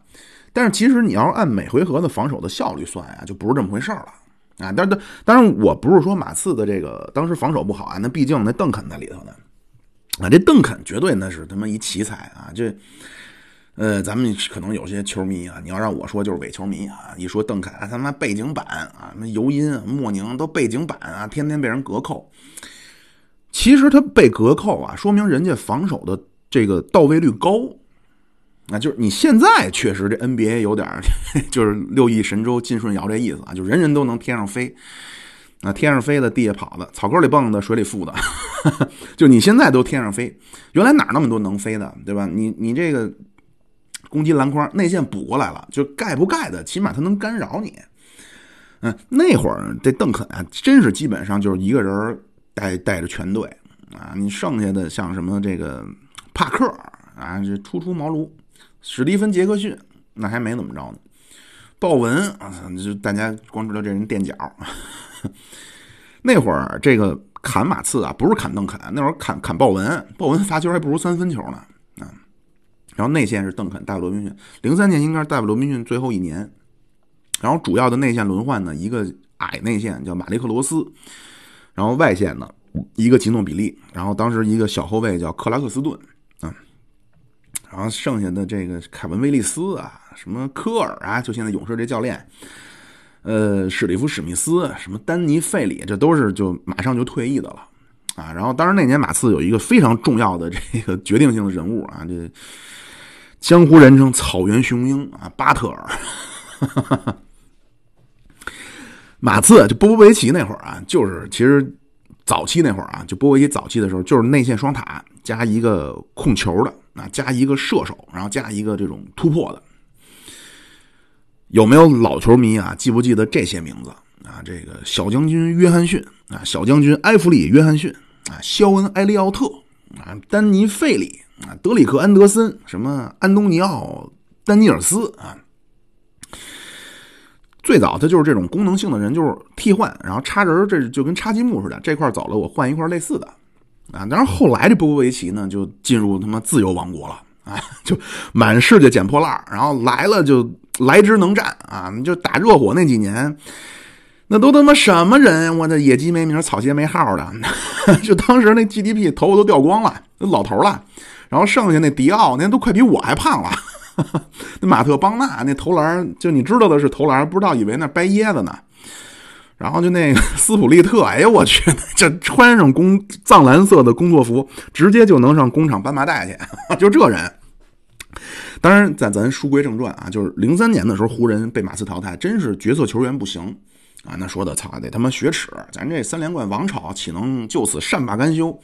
但是其实你要按每回合的防守的效率算啊，就不是这么回事了啊。但但当然，我不是说马刺的这个当时防守不好啊，那毕竟那邓肯在里头呢啊。这邓肯绝对那是他妈一奇才啊。这呃，咱们可能有些球迷啊，你要让我说就是伪球迷啊。一说邓肯，他妈背景板啊，那尤因、莫宁都背景板啊，天天被人隔扣。其实他被隔扣啊，说明人家防守的这个到位率高，啊，就是你现在确实这 NBA 有点 就是六翼神州进顺尧这意思啊，就人人都能天上飞，啊，天上飞的，地下跑的，草沟里蹦的，水里浮的，就你现在都天上飞，原来哪那么多能飞的，对吧？你你这个攻击篮筐内线补过来了，就盖不盖的，起码他能干扰你。嗯，那会儿这邓肯啊，真是基本上就是一个人。带带着全队啊，你剩下的像什么这个帕克啊，这初出茅庐；史蒂芬杰克逊那还没怎么着呢。鲍文啊，就大家光知道这人垫脚。那会儿这个砍马刺啊，不是砍邓肯，那会儿砍砍鲍文，鲍文罚球还不如三分球呢啊。然后内线是邓肯、戴维罗宾逊，零三年应该是戴维罗宾逊最后一年。然后主要的内线轮换呢，一个矮内线叫马利克罗斯。然后外线呢，一个吉诺比利，然后当时一个小后卫叫克拉克斯顿啊，然后剩下的这个凯文威利斯啊，什么科尔啊，就现在勇士这教练，呃，史蒂夫史密斯，什么丹尼费里，这都是就马上就退役的了啊。然后当时那年马刺有一个非常重要的这个决定性的人物啊，这江湖人称草原雄鹰啊，巴特尔。哈哈哈马刺就波波维奇那会儿啊，就是其实早期那会儿啊，就波波维奇早期的时候，就是内线双塔加一个控球的啊，加一个射手，然后加一个这种突破的。有没有老球迷啊？记不记得这些名字啊？这个小将军约翰逊啊，小将军埃弗里约翰逊啊，肖恩埃利奥特啊，丹尼费里啊，德里克安德森，什么安东尼奥丹尼尔斯啊？最早他就是这种功能性的人，就是替换，然后插人，这就跟插积木似的，这块走了，我换一块类似的，啊，但是后来这波波维奇呢，就进入他妈自由王国了，啊，就满世界捡破烂然后来了就来之能战啊，就打热火那几年，那都他妈什么人？我这野鸡没名，草鞋没号的，就当时那 GDP 头发都掉光了，老头了。然后剩下那迪奥，那都快比我还胖了。那马特邦纳那投篮，就你知道的是投篮，不知道以为那掰椰子呢。然后就那个 斯普利特，哎呦我去，这穿上工藏蓝色的工作服，直接就能上工厂搬麻袋去，就这人。当然，在咱书归正传啊，就是零三年的时候，湖人被马刺淘汰，真是角色球员不行啊。那说的操，得他妈雪耻，咱这三连冠王朝岂能就此善罢甘休？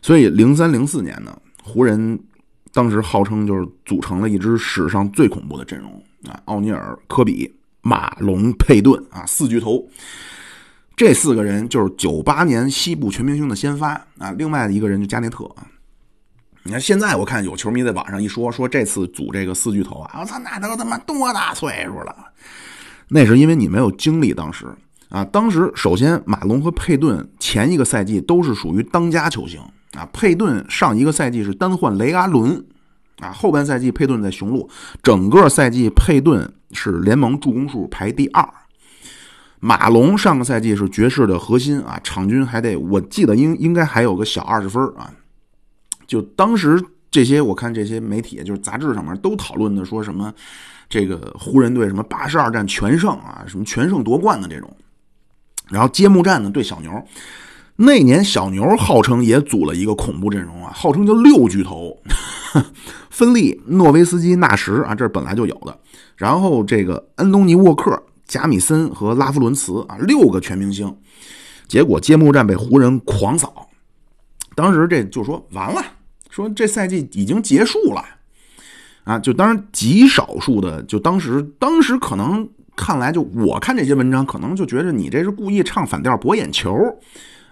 所以零三零四年呢，湖人当时号称就是组成了一支史上最恐怖的阵容啊，奥尼尔、科比、马龙、佩顿啊，四巨头。这四个人就是九八年西部全明星的先发啊，另外的一个人就加内特啊。你看现在我看有球迷在网上一说说这次组这个四巨头啊，我操，那都他妈多大岁数了？那是因为你没有经历当时啊。当时首先马龙和佩顿前一个赛季都是属于当家球星啊，佩顿上一个赛季是单换雷阿伦啊，后半赛季佩顿在雄鹿，整个赛季佩顿是联盟助攻数排第二。马龙上个赛季是爵士的核心啊，场均还得我记得应应该还有个小二十分啊。就当时这些，我看这些媒体就是杂志上面都讨论的，说什么这个湖人队什么八十二战全胜啊，什么全胜夺冠的这种。然后揭幕战呢对小牛，那年小牛号称也组了一个恐怖阵容啊，号称叫六巨头，芬利、诺维斯基、纳什啊，这是本来就有的。然后这个安东尼沃克、贾米森和拉夫伦茨啊，六个全明星。结果揭幕战被湖人狂扫，当时这就说完了。说这赛季已经结束了，啊，就当然极少数的，就当时当时可能看来，就我看这些文章，可能就觉得你这是故意唱反调博眼球，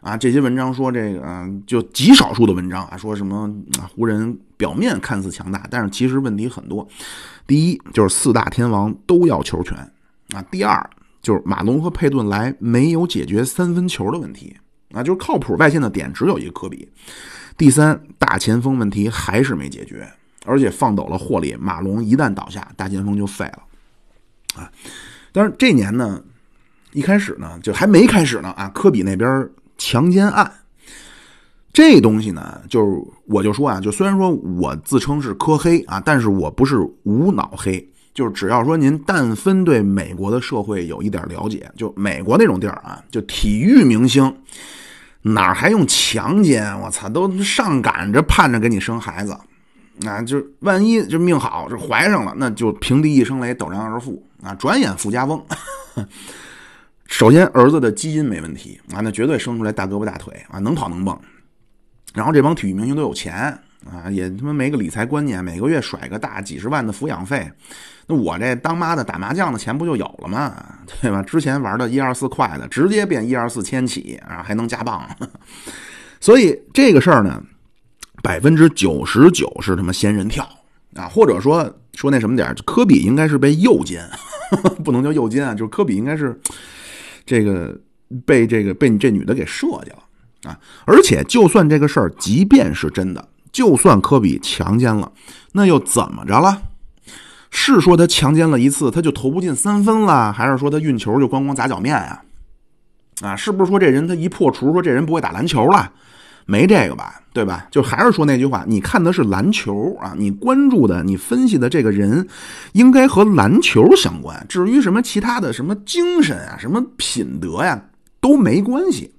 啊，这些文章说这个，就极少数的文章啊，说什么湖人表面看似强大，但是其实问题很多。第一就是四大天王都要球权啊，第二就是马龙和佩顿来没有解决三分球的问题啊，就是靠谱外线的点只有一个科比。第三，大前锋问题还是没解决，而且放走了霍利，马龙一旦倒下，大前锋就废了，啊！但是这年呢，一开始呢，就还没开始呢啊，科比那边强奸案，这东西呢，就是我就说啊，就虽然说我自称是科黑啊，但是我不是无脑黑，就是只要说您但分对美国的社会有一点了解，就美国那种地儿啊，就体育明星。哪儿还用强奸？我操，都上赶着盼着给你生孩子，啊，就万一就命好，这怀上了，那就平地一声雷，陡然而富啊，转眼富家翁。首先，儿子的基因没问题啊，那绝对生出来大胳膊大腿啊，能跑能蹦。然后这帮体育明星都有钱啊，也他妈没个理财观念，每个月甩个大几十万的抚养费。那我这当妈的打麻将的钱不就有了吗？对吧？之前玩的一二四块的，直接变一二四千起啊，还能加棒。所以这个事儿呢，百分之九十九是他妈仙人跳啊，或者说说那什么点儿科比应该是被诱奸，不能叫诱奸啊，就是科比应该是这个被这个被你这女的给设计了啊。而且就算这个事儿，即便是真的，就算科比强奸了，那又怎么着了？是说他强奸了一次，他就投不进三分了，还是说他运球就咣咣砸脚面呀？啊，是不是说这人他一破除，说这人不会打篮球了？没这个吧，对吧？就还是说那句话，你看的是篮球啊，你关注的、你分析的这个人，应该和篮球相关。至于什么其他的什么精神啊、什么品德呀，都没关系。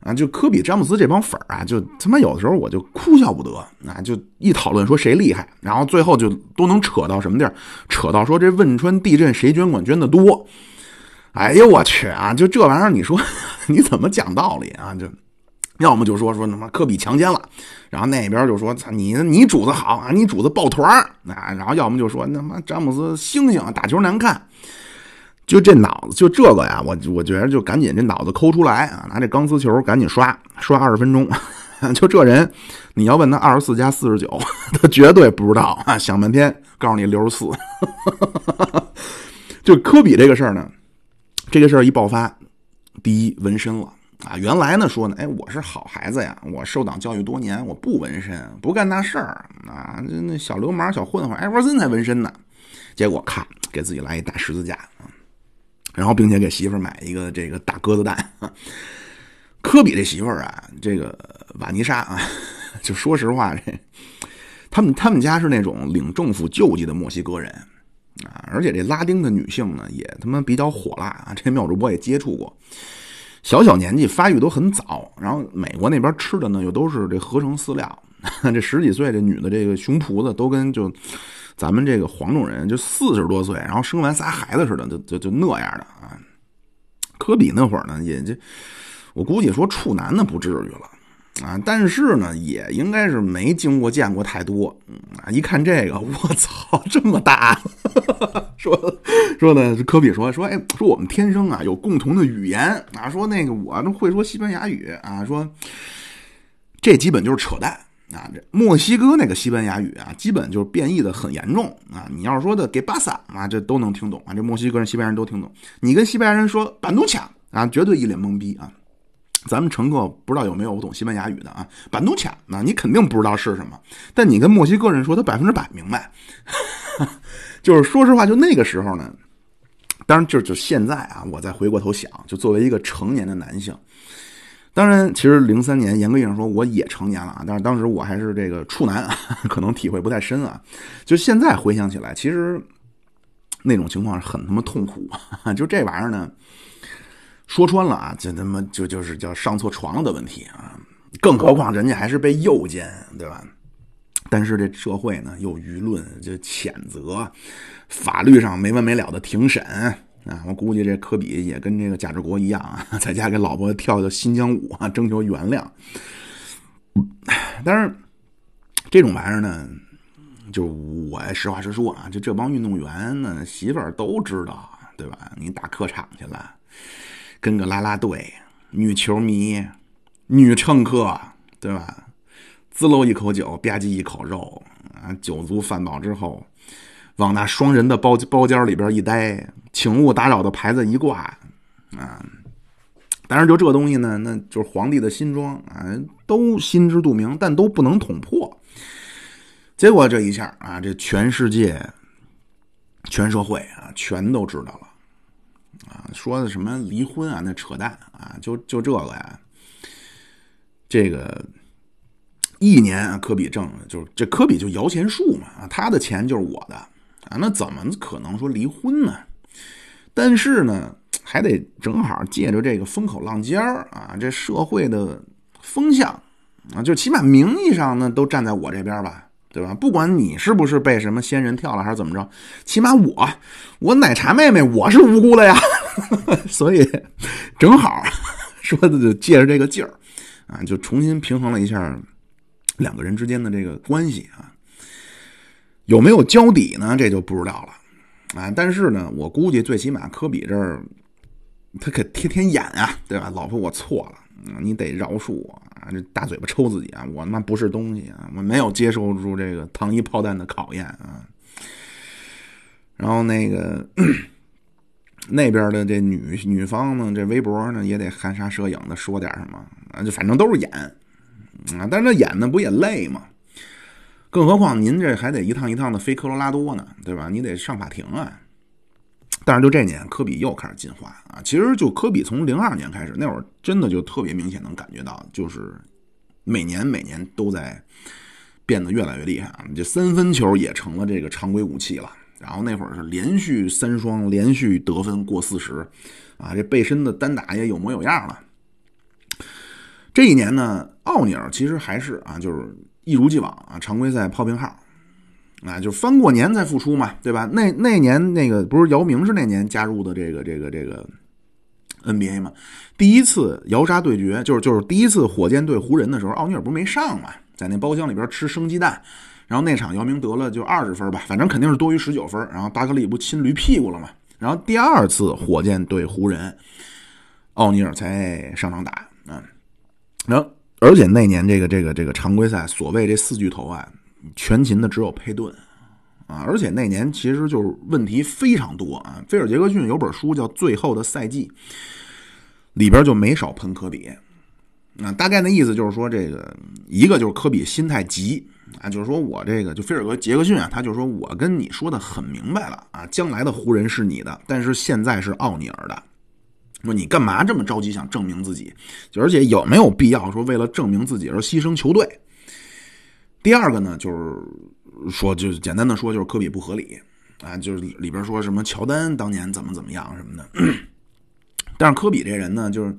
啊，就科比、詹姆斯这帮粉儿啊，就他妈有的时候我就哭笑不得啊！就一讨论说谁厉害，然后最后就都能扯到什么地儿？扯到说这汶川地震谁捐款捐的多？哎呦我去啊！就这玩意儿，你说 你怎么讲道理啊？就要么就说说他妈科比强奸了，然后那边就说你你主子好啊，你主子抱团儿啊，然后要么就说他妈詹姆斯猩猩打球难看。就这脑子，就这个呀，我我觉得就赶紧这脑子抠出来啊，拿这钢丝球赶紧刷刷二十分钟。就这人，你要问他二十四加四十九，他绝对不知道啊，想半天告诉你六十四。就科比这个事儿呢，这个事儿一爆发，第一纹身了啊。原来呢说呢，哎，我是好孩子呀，我受党教育多年，我不纹身，不干那事儿啊。那那小流氓、小混混，艾弗森才纹身呢。结果咔给自己来一大十字架啊。然后并且给媳妇儿买一个这个大鸽子蛋。科比这媳妇儿啊，这个瓦妮莎啊，就说实话，这他们他们家是那种领政府救济的墨西哥人啊，而且这拉丁的女性呢，也他妈比较火辣啊。这妙主播也接触过，小小年纪发育都很早，然后美国那边吃的呢又都是这合成饲料，这十几岁这女的这个熊脯子都跟就咱们这个黄种人就四十多岁，然后生完仨孩子似的，就就就那样的啊。科比那会儿呢，也就。我估计说处男呢不至于了啊，但是呢也应该是没经过见过太多啊。一看这个，我操，这么大！说说呢，科比说说，哎，说我们天生啊有共同的语言啊。说那个我会说西班牙语啊。说这基本就是扯淡啊。这墨西哥那个西班牙语啊，基本就是变异的很严重啊。你要是说的给巴萨啊，这都能听懂啊。这墨西哥人、西班牙人都听懂。你跟西班牙人说板东抢啊，绝对一脸懵逼啊。咱们乘客不知道有没有懂西班牙语的啊？板东卡那你肯定不知道是什么。但你跟墨西哥人说，他百分之百明白。就是说实话，就那个时候呢，当然就就现在啊，我再回过头想，就作为一个成年的男性，当然其实零三年严格意义上说我也成年了啊，但是当时我还是这个处男，可能体会不太深啊。就现在回想起来，其实那种情况很他妈痛苦。就这玩意儿呢。说穿了啊，这他妈就就是叫上错床了的问题啊！更何况人家还是被诱奸，对吧？但是这社会呢，又舆论就谴责，法律上没完没了的庭审啊！我估计这科比也跟这个贾志国一样啊，在家给老婆跳跳新疆舞啊，征求原谅。但是这种玩意儿呢，就我实话实说啊，就这帮运动员呢，媳妇儿都知道，对吧？你打客场去了。跟个啦啦队、女球迷、女乘客，对吧？滋喽一口酒，吧唧一口肉啊！酒足饭饱之后，往那双人的包包间里边一待，请勿打扰的牌子一挂啊！当然，就这东西呢，那就是皇帝的新装啊，都心知肚明，但都不能捅破。结果这一下啊，这全世界、全社会啊，全都知道了。啊，说的什么离婚啊？那扯淡啊！就就这个呀，这个一年啊，科比挣就是这科比就摇钱树嘛，他的钱就是我的啊，那怎么可能说离婚呢？但是呢，还得正好借着这个风口浪尖儿啊，这社会的风向啊，就起码名义上呢都站在我这边吧。对吧？不管你是不是被什么仙人跳了，还是怎么着，起码我，我奶茶妹妹我是无辜的呀。所以正好说的就借着这个劲儿啊，就重新平衡了一下两个人之间的这个关系啊。有没有交底呢？这就不知道了啊。但是呢，我估计最起码科比这儿他可天天演啊，对吧？老婆，我错了。你得饶恕我啊！这大嘴巴抽自己啊！我他妈不是东西啊！我没有接受住这个糖衣炮弹的考验啊！然后那个 那边的这女女方呢，这微博呢也得含沙射影的说点什么啊！就反正都是演啊！但是演的不也累吗？更何况您这还得一趟一趟的飞科罗拉多呢，对吧？你得上法庭啊！但是就这年，科比又开始进化啊！其实就科比从零二年开始，那会儿真的就特别明显能感觉到，就是每年每年都在变得越来越厉害啊！这三分球也成了这个常规武器了。然后那会儿是连续三双，连续得分过四十啊！这背身的单打也有模有样了。这一年呢，奥尼尔其实还是啊，就是一如既往啊，常规赛炮兵号。啊，就翻过年再复出嘛，对吧？那那年那个不是姚明是那年加入的这个这个这个 NBA 嘛？第一次姚沙对决，就是就是第一次火箭队湖人的时候，奥尼尔不是没上嘛，在那包厢里边吃生鸡蛋，然后那场姚明得了就二十分吧，反正肯定是多于十九分，然后巴克利不亲驴屁股了嘛？然后第二次火箭对湖人，奥尼尔才上场打啊，然后而且那年这个这个这个常规赛，所谓这四巨头啊。全勤的只有佩顿，啊，而且那年其实就是问题非常多啊。菲尔杰克逊有本书叫《最后的赛季》，里边就没少喷科比。那大概的意思就是说，这个一个就是科比心态急啊，就是说我这个就菲尔格杰克逊啊，他就说我跟你说的很明白了啊，将来的湖人是你的，但是现在是奥尼尔的。说你干嘛这么着急想证明自己？而且有没有必要说为了证明自己而牺牲球队？第二个呢，就是说，就是简单的说，就是科比不合理啊，就是里边说什么乔丹当年怎么怎么样什么的。但是科比这人呢，就是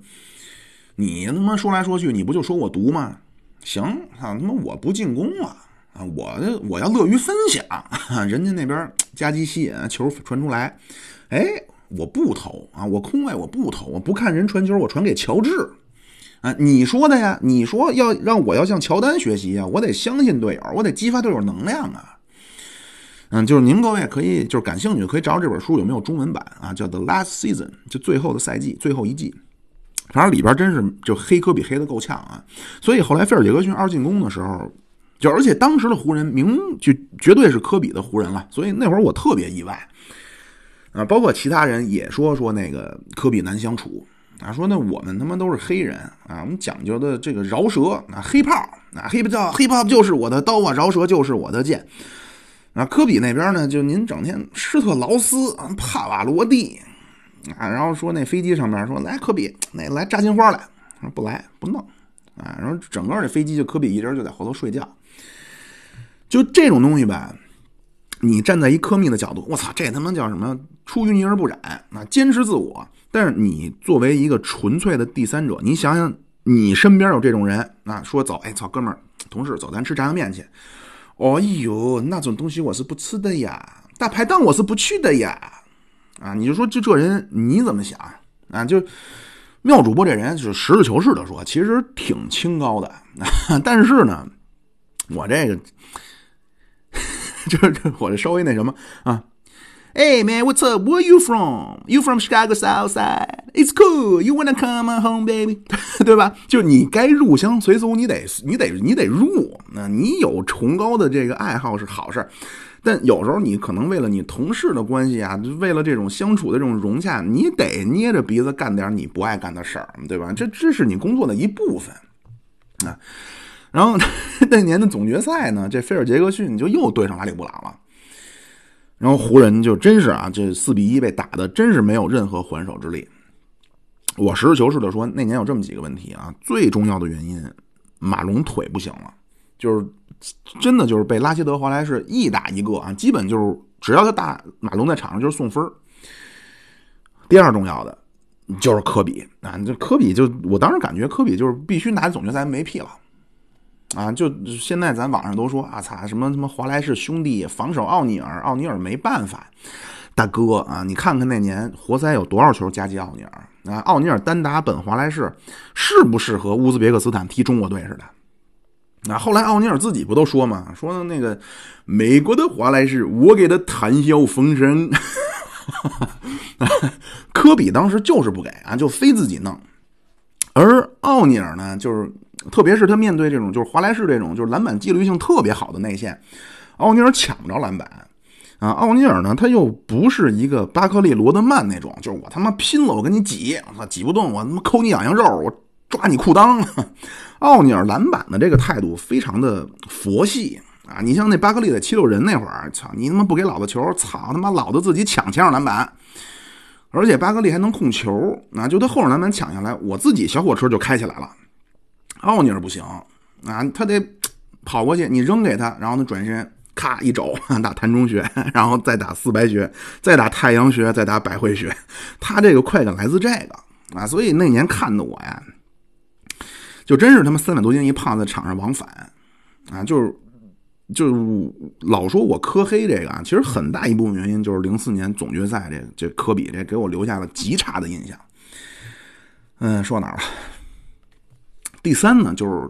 你他妈说来说去，你不就说我毒吗？行啊，他妈我不进攻了啊，我我要乐于分享，人家那边夹击吸引球传出来，哎。我不投啊！我空位我不投，我不看人传球，我传给乔治啊！你说的呀？你说要让我要向乔丹学习啊？我得相信队友，我得激发队友能量啊！嗯，就是您各位可以就是感兴趣可以找这本书有没有中文版啊？叫《The Last Season》，就最后的赛季，最后一季。反正里边真是就黑科比黑的够呛啊！所以后来菲尔杰克逊二进攻的时候，就而且当时的湖人明就绝对是科比的湖人了，所以那会儿我特别意外。啊，包括其他人也说说那个科比难相处啊，说那我们他妈都是黑人啊，我们讲究的这个饶舌啊，黑炮啊，黑不叫黑炮就是我的刀啊，饶舌就是我的剑啊。科比那边呢，就您整天施特劳斯、帕瓦罗蒂啊，然后说那飞机上面说来科比，那来扎金花来，说不来不弄啊，然后整个这飞机就科比一人就在后头睡觉，就这种东西吧。你站在一科密的角度，我操，这他妈叫什么？出淤泥而不染啊！坚持自我。但是你作为一个纯粹的第三者，你想想，你身边有这种人啊，说走，哎操，哥们儿，同事，走，咱吃炸酱面去。哦呦，那种东西我是不吃的呀，大排档我是不去的呀。啊，你就说就这人你怎么想啊？就妙主播这人，就实事求是的说，其实挺清高的。啊 但是呢，我这个。就是我这稍微那什么啊，Hey man, what's up? Where you from? You from Chicago South Side? It's cool. You wanna come home, baby? 对吧？就你该入乡随俗，你得你得你得入。那你有崇高的这个爱好是好事，但有时候你可能为了你同事的关系啊，为了这种相处的这种融洽，你得捏着鼻子干点你不爱干的事儿，对吧？这这是你工作的一部分啊。然后 那年的总决赛呢，这菲尔杰克逊就又对上拉里布朗了。然后湖人就真是啊，这四比一被打的，真是没有任何还手之力。我实事求是的说，那年有这么几个问题啊，最重要的原因，马龙腿不行了，就是真的就是被拉希德华莱士一打一个啊，基本就是只要他打马龙在场上就是送分第二重要的就是科比啊，这科比就我当时感觉科比就是必须拿总决赛 MVP 了。啊，就现在咱网上都说啊，操什么什么华莱士兄弟防守奥尼尔，奥尼尔没办法，大哥啊，你看看那年活塞有多少球夹击奥尼尔啊？奥尼尔单打本华莱士，适不适合乌兹别克斯坦踢中国队似的？那后来奥尼尔自己不都说嘛，说那个美国的华莱士，我给他谈笑风生。科比当时就是不给啊，就非自己弄，而奥尼尔呢，就是。特别是他面对这种就是华莱士这种就是篮板纪律性特别好的内线，奥尼尔抢不着篮板啊。奥尼尔呢，他又不是一个巴克利、罗德曼那种，就是我他妈拼了，我跟你挤，我操挤不动，我他妈抠你痒痒肉，我抓你裤裆。奥尼尔篮板的这个态度非常的佛系啊。你像那巴克利在七六人那会儿，操你他妈不给老子球，操他妈老子自己抢前场篮板，而且巴克利还能控球啊，就他后场篮板抢下来，我自己小火车就开起来了。奥尼尔不行啊，他得跑过去，你扔给他，然后他转身，咔一肘 打谭中穴，然后再打四白穴，再打太阳穴，再打百会穴。他这个快感来自这个啊，所以那年看的我呀，就真是他妈三百多斤一胖子场上往返啊，就是就是老说我磕黑这个啊，其实很大一部分原因就是零四年总决赛这这科比这给我留下了极差的印象。嗯，说哪儿了？第三呢，就是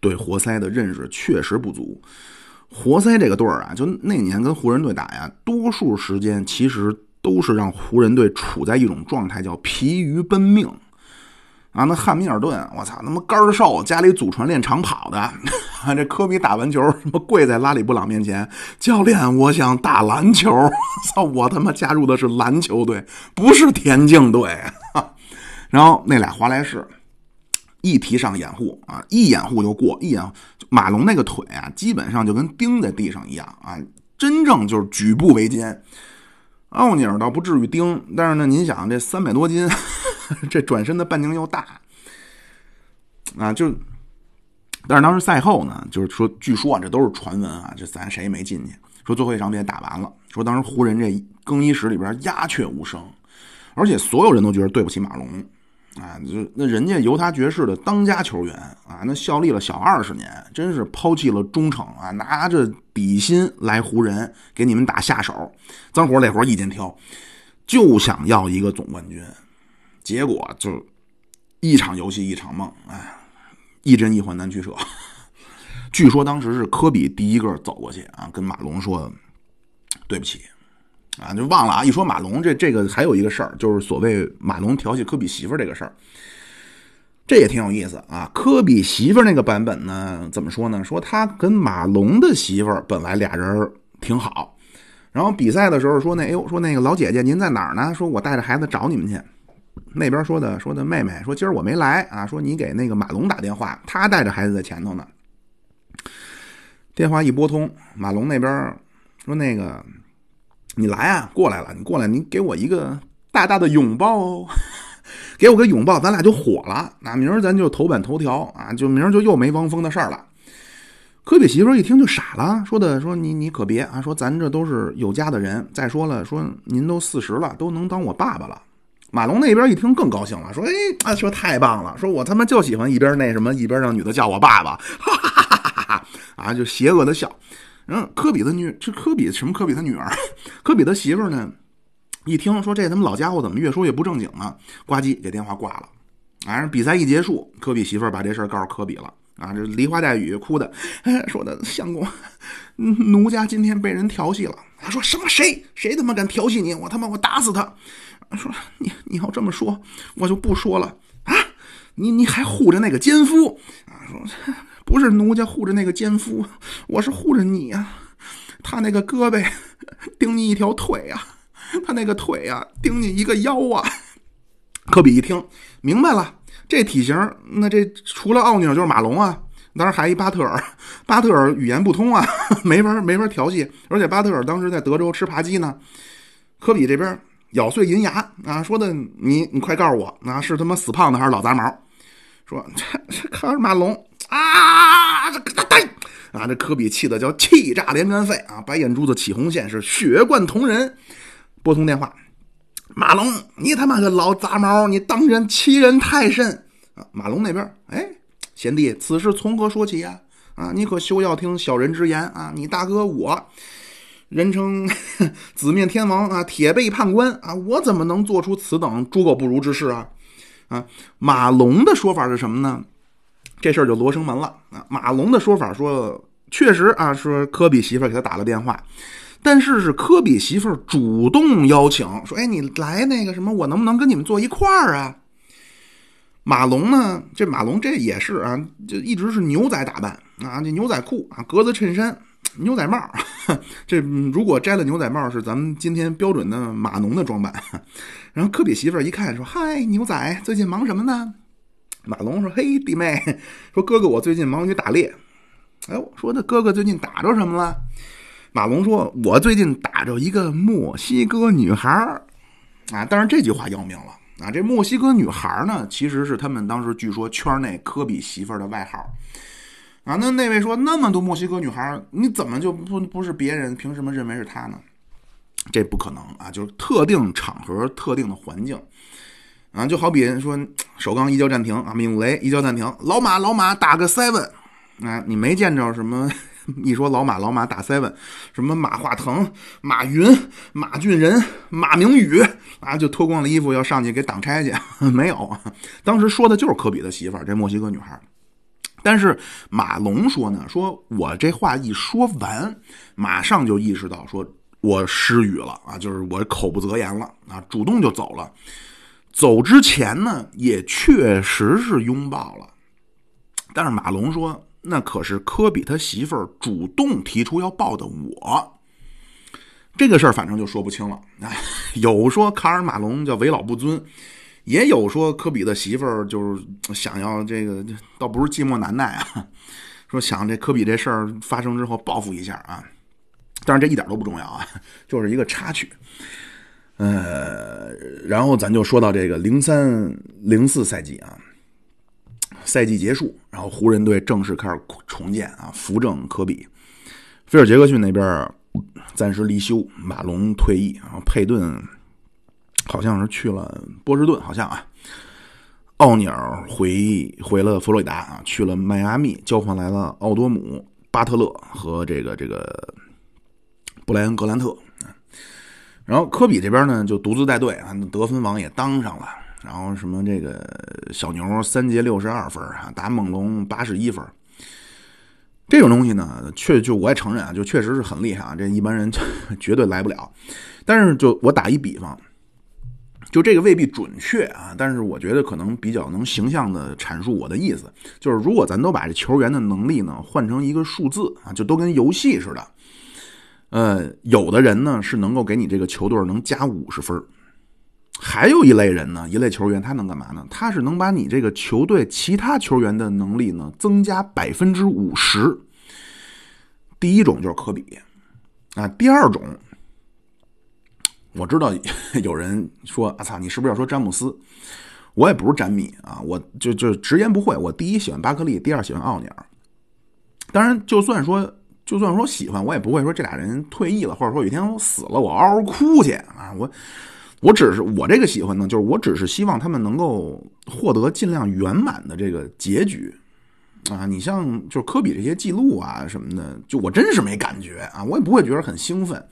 对活塞的认识确实不足。活塞这个队儿啊，就那年跟湖人队打呀，多数时间其实都是让湖人队处在一种状态，叫疲于奔命啊。那汉密尔顿，我操，他妈肝瘦，家里祖传练长跑的。啊 这科比打完球，什么跪在拉里布朗面前，教练，我想打篮球。操，我他妈加入的是篮球队，不是田径队。然后那俩华莱士。一提上掩护啊，一掩护就过，一掩马龙那个腿啊，基本上就跟钉在地上一样啊，真正就是举步维艰。奥尼尔倒不至于钉，但是呢，您想这三百多斤，这转身的半径又大啊，就。但是当时赛后呢，就是说，据说啊，这都是传闻啊，这咱谁也没进去。说最后一场比赛打完了，说当时湖人这更衣室里边鸦雀无声，而且所有人都觉得对不起马龙。啊，就那人家犹他爵士的当家球员啊，那效力了小二十年，真是抛弃了忠诚啊，拿着底薪来湖人给你们打下手，脏活累活一肩挑，就想要一个总冠军，结果就一场游戏一场梦，哎，一针一环难取舍。据说当时是科比第一个走过去啊，跟马龙说对不起。啊，就忘了啊！一说马龙，这这个还有一个事儿，就是所谓马龙调戏科比媳妇儿这个事儿，这也挺有意思啊。科比媳妇儿那个版本呢，怎么说呢？说他跟马龙的媳妇儿本来俩人挺好，然后比赛的时候说那，哎呦，说那个老姐姐您在哪儿呢？说我带着孩子找你们去。那边说的说的妹妹说今儿我没来啊，说你给那个马龙打电话，他带着孩子在前头呢。电话一拨通，马龙那边说那个。你来啊，过来了，你过来，你给我一个大大的拥抱，哦，给我个拥抱，咱俩就火了。那明儿咱就头版头条啊，就明儿就又没汪峰的事儿了。科比媳妇一听就傻了，说的说你你可别啊，说咱这都是有家的人。再说了，说您都四十了，都能当我爸爸了。马龙那边一听更高兴了，说哎啊，说太棒了，说我他妈就喜欢一边那什么，一边让女的叫我爸爸，哈哈哈哈哈哈啊，就邪恶的笑。嗯，科比的女这科比什么？科比他女儿，科比他媳妇呢？一听说这他妈老家伙怎么越说越不正经呢？呱唧给电话挂了。啊，比赛一结束，科比媳妇把这事儿告诉科比了。啊，这梨花带雨哭的，哎，说的相公，奴家今天被人调戏了。他说什么？谁谁他妈敢调戏你？我他妈我打死他！说你你要这么说，我就不说了啊！你你还护着那个奸夫啊？说。不是奴家护着那个奸夫，我是护着你呀。他那个胳膊 顶你一条腿呀，他那个腿呀顶你一个腰啊。科比一听明白了，这体型，那这除了奥尼尔就是马龙啊。当然还一巴特尔，巴特尔语言不通啊，没法没法调戏。而且巴特尔当时在德州吃扒鸡呢。科比这边咬碎银牙啊，说的你你快告诉我，那是他妈死胖子还是老杂毛？说这这可是马龙。啊！这个呆啊！这科比气的叫气炸连肝肺啊！白眼珠子起红线，是血贯瞳仁。拨通电话，马龙，你他妈个老杂毛，你当真欺人太甚啊！马龙那边，哎，贤弟，此事从何说起呀？啊，你可休要听小人之言啊！你大哥我，人称 紫面天王啊，铁背判官啊，我怎么能做出此等猪狗不如之事啊？啊，马龙的说法是什么呢？这事儿就罗生门了啊！马龙的说法说，确实啊，说科比媳妇给他打了电话，但是是科比媳妇主动邀请，说：“哎，你来那个什么，我能不能跟你们坐一块儿啊？”马龙呢，这马龙这也是啊，就一直是牛仔打扮啊，这牛仔裤啊，格子衬衫，牛仔帽。这如果摘了牛仔帽，是咱们今天标准的马农的装扮。然后科比媳妇儿一看说：“嗨，牛仔，最近忙什么呢？”马龙说：“嘿，弟妹，说哥哥，我最近忙于打猎。哎我，说那哥哥最近打着什么了？”马龙说：“我最近打着一个墨西哥女孩儿啊，当然这句话要命了啊！这墨西哥女孩呢，其实是他们当时据说圈内科比媳妇儿的外号啊。那那位说，那么多墨西哥女孩，你怎么就不不是别人？凭什么认为是她呢？这不可能啊！就是特定场合、特定的环境。”啊，就好比说，首钢一脚暂停啊，闵雷一脚暂停，老马老马打个 seven，啊，你没见着什么？一说老马老马打 seven，什么马化腾、马云、马俊仁、马明宇啊，就脱光了衣服要上去给挡拆去？没有，当时说的就是科比的媳妇儿，这墨西哥女孩。但是马龙说呢，说我这话一说完，马上就意识到说我失语了啊，就是我口不择言了啊，主动就走了。走之前呢，也确实是拥抱了，但是马龙说，那可是科比他媳妇儿主动提出要抱的我，这个事儿反正就说不清了。哎，有说卡尔马龙叫为老不尊，也有说科比的媳妇儿就是想要这个，倒不是寂寞难耐啊。说想这科比这事儿发生之后报复一下啊，但是这一点都不重要啊，就是一个插曲。呃，然后咱就说到这个零三零四赛季啊，赛季结束，然后湖人队正式开始重建啊，扶正科比，菲尔杰克逊那边暂时离休，马龙退役，然后佩顿好像是去了波士顿，好像啊，奥尼尔回回了佛罗里达啊，去了迈阿密，交换来了奥多姆、巴特勒和这个这个布莱恩格兰特。然后科比这边呢，就独自带队啊，得分王也当上了。然后什么这个小牛三节六十二分啊，打猛龙八十一分，这种东西呢，确就我也承认啊，就确实是很厉害啊，这一般人 绝对来不了。但是就我打一比方，就这个未必准确啊，但是我觉得可能比较能形象的阐述我的意思，就是如果咱都把这球员的能力呢换成一个数字啊，就都跟游戏似的。呃，有的人呢是能够给你这个球队能加五十分还有一类人呢，一类球员他能干嘛呢？他是能把你这个球队其他球员的能力呢增加百分之五十。第一种就是科比啊，第二种我知道有人说啊操，你是不是要说詹姆斯？我也不是詹米啊，我就就直言不讳，我第一喜欢巴克利，第二喜欢奥尼尔。当然，就算说。就算说喜欢，我也不会说这俩人退役了，或者说有一天我死了，我嗷嗷哭去啊！我我只是我这个喜欢呢，就是我只是希望他们能够获得尽量圆满的这个结局啊！你像就是科比这些记录啊什么的，就我真是没感觉啊，我也不会觉得很兴奋。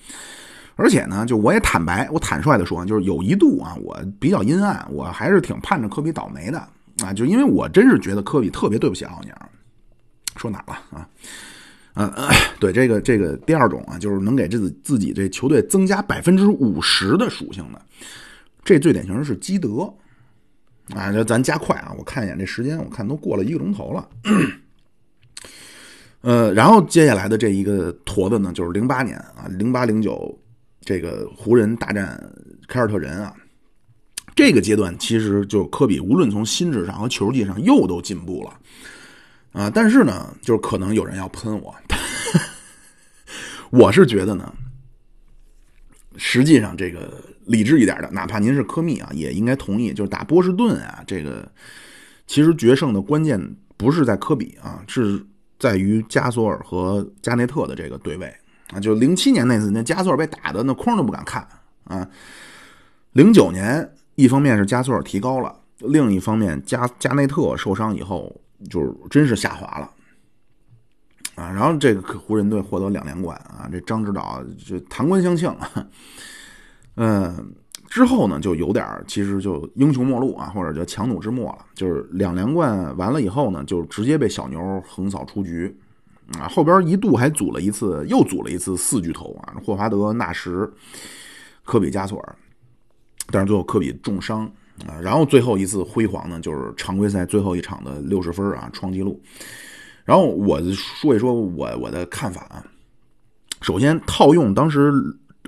而且呢，就我也坦白，我坦率的说，就是有一度啊，我比较阴暗，我还是挺盼着科比倒霉的啊！就因为我真是觉得科比特别对不起奥尼尔。说哪了啊？嗯，对这个这个第二种啊，就是能给自己自己这球队增加百分之五十的属性的，这最典型的是基德啊。这咱加快啊，我看一眼这时间，我看都过了一个钟头了。呃，然后接下来的这一个坨子呢，就是零八年啊，零八零九这个湖人大战凯尔特人啊，这个阶段其实就科比无论从心智上和球技上又都进步了。啊，但是呢，就是可能有人要喷我，我是觉得呢，实际上这个理智一点的，哪怕您是科密啊，也应该同意，就是打波士顿啊，这个其实决胜的关键不是在科比啊，是在于加索尔和加内特的这个对位啊。就零七年那次，那加索尔被打的那框都不敢看啊。零九年，一方面是加索尔提高了，另一方面加加内特受伤以后。就是真是下滑了啊！然后这个湖人队获得两连冠啊！这张指导就弹冠相庆，嗯，之后呢就有点其实就英雄末路啊，或者叫强弩之末了。就是两连冠完了以后呢，就直接被小牛横扫出局啊！后边一度还组了一次，又组了一次四巨头啊，霍华德、纳什、科比、加索尔，但是最后科比重伤。啊，然后最后一次辉煌呢，就是常规赛最后一场的六十分啊，创纪录。然后我说一说我我的看法啊。首先套用当时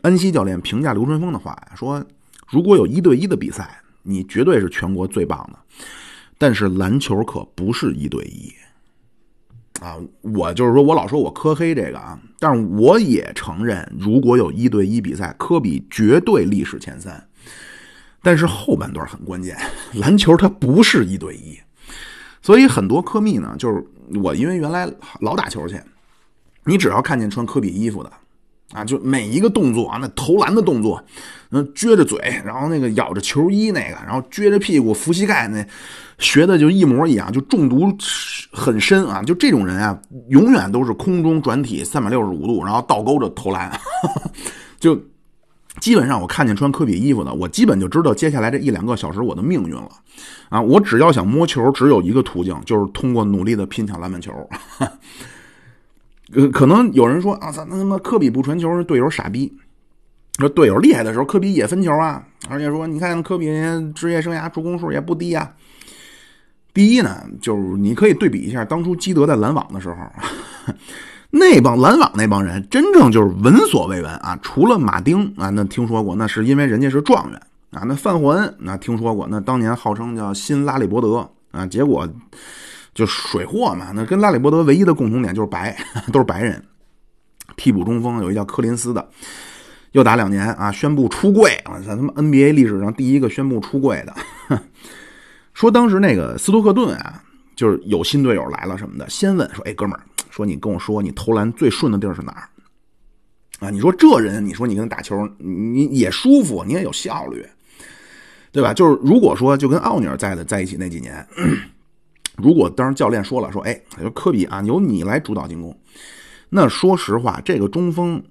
恩熙教练评价刘春峰的话，说如果有一对一的比赛，你绝对是全国最棒的。但是篮球可不是一对一啊。我就是说我老说我科黑这个啊，但是我也承认，如果有一对一比赛，科比绝对历史前三。但是后半段很关键，篮球它不是一对一，所以很多科密呢，就是我因为原来老打球去，你只要看见穿科比衣服的啊，就每一个动作啊，那投篮的动作，那撅着嘴，然后那个咬着球衣那个，然后撅着屁股扶膝盖那，学的就一模一样，就中毒很深啊，就这种人啊，永远都是空中转体三百六十五度，然后倒钩着投篮，就。基本上我看见穿科比衣服的，我基本就知道接下来这一两个小时我的命运了，啊，我只要想摸球，只有一个途径，就是通过努力的拼抢篮板球。呃，可能有人说啊，操，那他妈科比不传球队友傻逼。说队友厉害的时候，科比也分球啊，而且说你看科比职业生涯助攻数也不低啊。第一呢，就是你可以对比一下当初基德在篮网的时候。那帮篮网那帮人，真正就是闻所未闻啊！除了马丁啊，那听说过，那是因为人家是状元啊。那范霍恩那听说过，那当年号称叫新拉里伯德啊，结果就水货嘛。那跟拉里伯德唯一的共同点就是白，都是白人。替补中锋有一叫柯林斯的，又打两年啊，宣布出柜。我操，他妈 NBA 历史上第一个宣布出柜的。说当时那个斯托克顿啊，就是有新队友来了什么的，先问说：“哎，哥们儿，说你跟我说，你投篮最顺的地儿是哪儿？”啊，你说这人，你说你跟他打球，你也舒服，你也有效率，对吧？就是如果说就跟奥尼尔在的在一起那几年，如果当时教练说了说，哎，说科比啊，由你来主导进攻，那说实话，这个中锋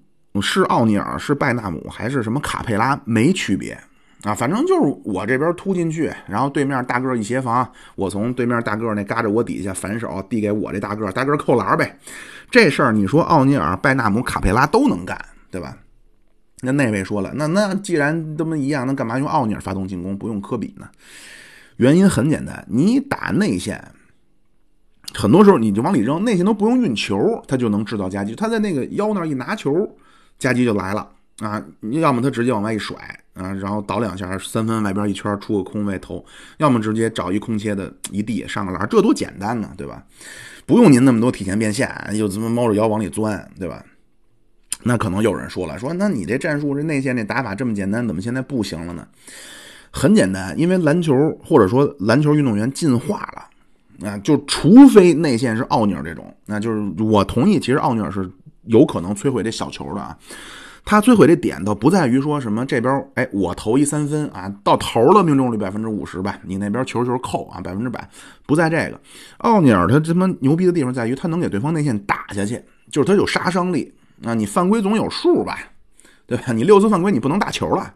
是奥尼尔，是拜纳姆，还是什么卡佩拉，没区别啊。反正就是我这边突进去，然后对面大个一协防，我从对面大个那嘎着我底下反手递给我这大个，大个扣篮呗。这事儿你说奥尼尔、拜纳姆、卡佩拉都能干，对吧？那那位说了，那那既然这么一样，那干嘛用奥尼尔发动进攻，不用科比呢？原因很简单，你打内线，很多时候你就往里扔，内线都不用运球，他就能制造夹击。他在那个腰那一拿球，夹击就来了啊！要么他直接往外一甩啊，然后倒两下，三分外边一圈出个空位投；要么直接找一空切的一地上个篮，这多简单呢，对吧？不用您那么多体前变现，又怎么猫着腰往里钻，对吧？那可能有人说了，说那你这战术这内线这打法这么简单，怎么现在不行了呢？很简单，因为篮球或者说篮球运动员进化了啊，就除非内线是奥尼尔这种，那就是我同意，其实奥尼尔是有可能摧毁这小球的啊。他摧毁这点倒不在于说什么这边哎我投一三分啊，到头了命中率百分之五十吧，你那边球球扣啊百分之百，不在这个。奥尼尔他他妈牛逼的地方在于他能给对方内线打下去，就是他有杀伤力啊。你犯规总有数吧，对吧？你六次犯规你不能打球了，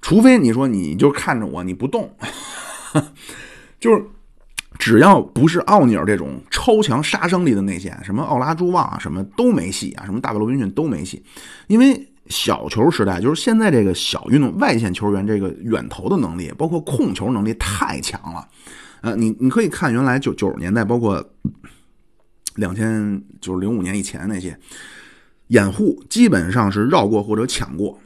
除非你说你就看着我你不动，就是只要不是奥尼尔这种超强杀伤力的内线，什么奥拉朱旺啊什么都没戏啊，什么大卫罗宾逊都没戏，因为。小球时代就是现在这个小运动外线球员这个远投的能力，包括控球能力太强了。呃，你你可以看原来九九十年代，包括两千就是零五年以前那些掩护，基本上是绕过或者抢过。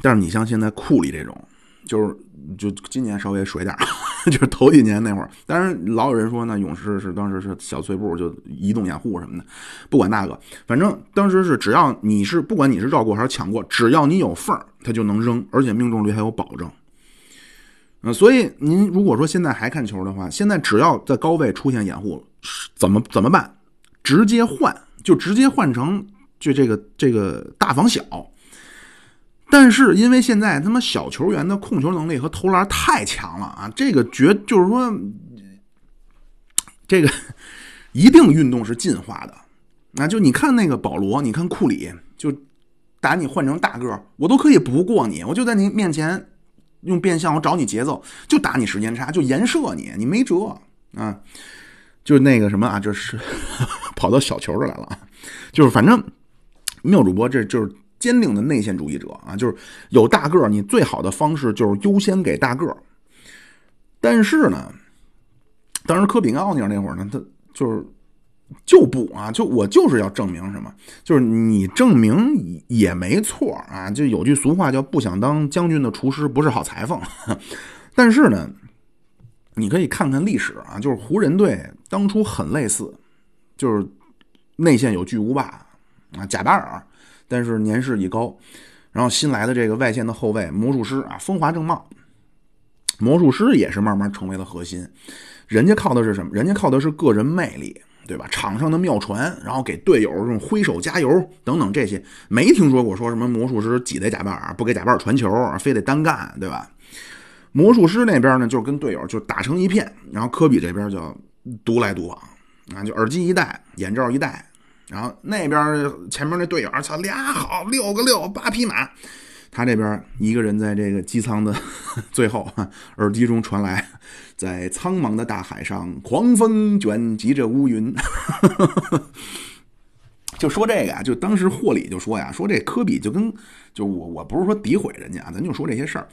但是你像现在库里这种，就是就今年稍微水点 就是头几年那会儿，当然老有人说呢，勇士是当时是小碎步就移动掩护什么的，不管那个，反正当时是只要你是不管你是绕过还是抢过，只要你有缝儿，他就能扔，而且命中率还有保证。嗯，所以您如果说现在还看球的话，现在只要在高位出现掩护，怎么怎么办？直接换，就直接换成就这个这个大防小。但是因为现在他妈小球员的控球能力和投篮太强了啊，这个绝就是说，这个一定运动是进化的。那就你看那个保罗，你看库里，就打你换成大个儿，我都可以不过你，我就在你面前用变相我找你节奏，就打你时间差，就颜射你，你没辙啊。就那个什么啊，就是 跑到小球这来了，就是反正妙主播这就是。坚定的内线主义者啊，就是有大个儿，你最好的方式就是优先给大个儿。但是呢，当时科比跟奥尼尔那会儿呢，他就是就不啊，就我就是要证明什么，就是你证明也没错啊。就有句俗话叫“不想当将军的厨师不是好裁缝”。但是呢，你可以看看历史啊，就是湖人队当初很类似，就是内线有巨无霸啊，贾巴尔。但是年事已高，然后新来的这个外线的后卫魔术师啊，风华正茂。魔术师也是慢慢成为了核心，人家靠的是什么？人家靠的是个人魅力，对吧？场上的妙传，然后给队友这种挥手加油等等这些，没听说过说什么魔术师挤兑贾巴尔，不给贾巴尔传球，非得单干，对吧？魔术师那边呢，就是跟队友就打成一片，然后科比这边就独来独往啊，就耳机一戴，眼罩一戴。然后那边前面那队友，操俩好六个六八匹马，他这边一个人在这个机舱的最后，耳机中传来，在苍茫的大海上，狂风卷集着乌云。就说这个呀，就当时霍里就说呀，说这科比就跟就我我不是说诋毁人家，咱就说这些事儿。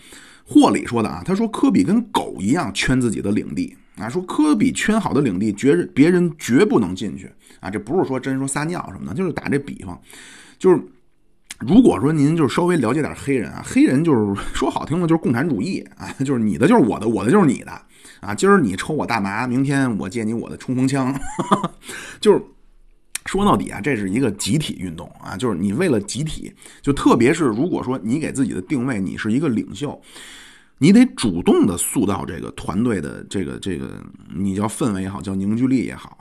霍里说的啊，他说科比跟狗一样圈自己的领地。啊，说科比圈好的领地，绝别人绝不能进去啊！这不是说真说撒尿什么的，就是打这比方，就是如果说您就是稍微了解点黑人啊，黑人就是说好听的，就是共产主义啊，就是你的就是我的，我的就是你的啊，今儿你抽我大麻，明天我借你我的冲锋枪，就是说到底啊，这是一个集体运动啊，就是你为了集体，就特别是如果说你给自己的定位你是一个领袖，你得主动的塑造这个团队的这个这个，你叫氛围也好，叫凝聚力也好。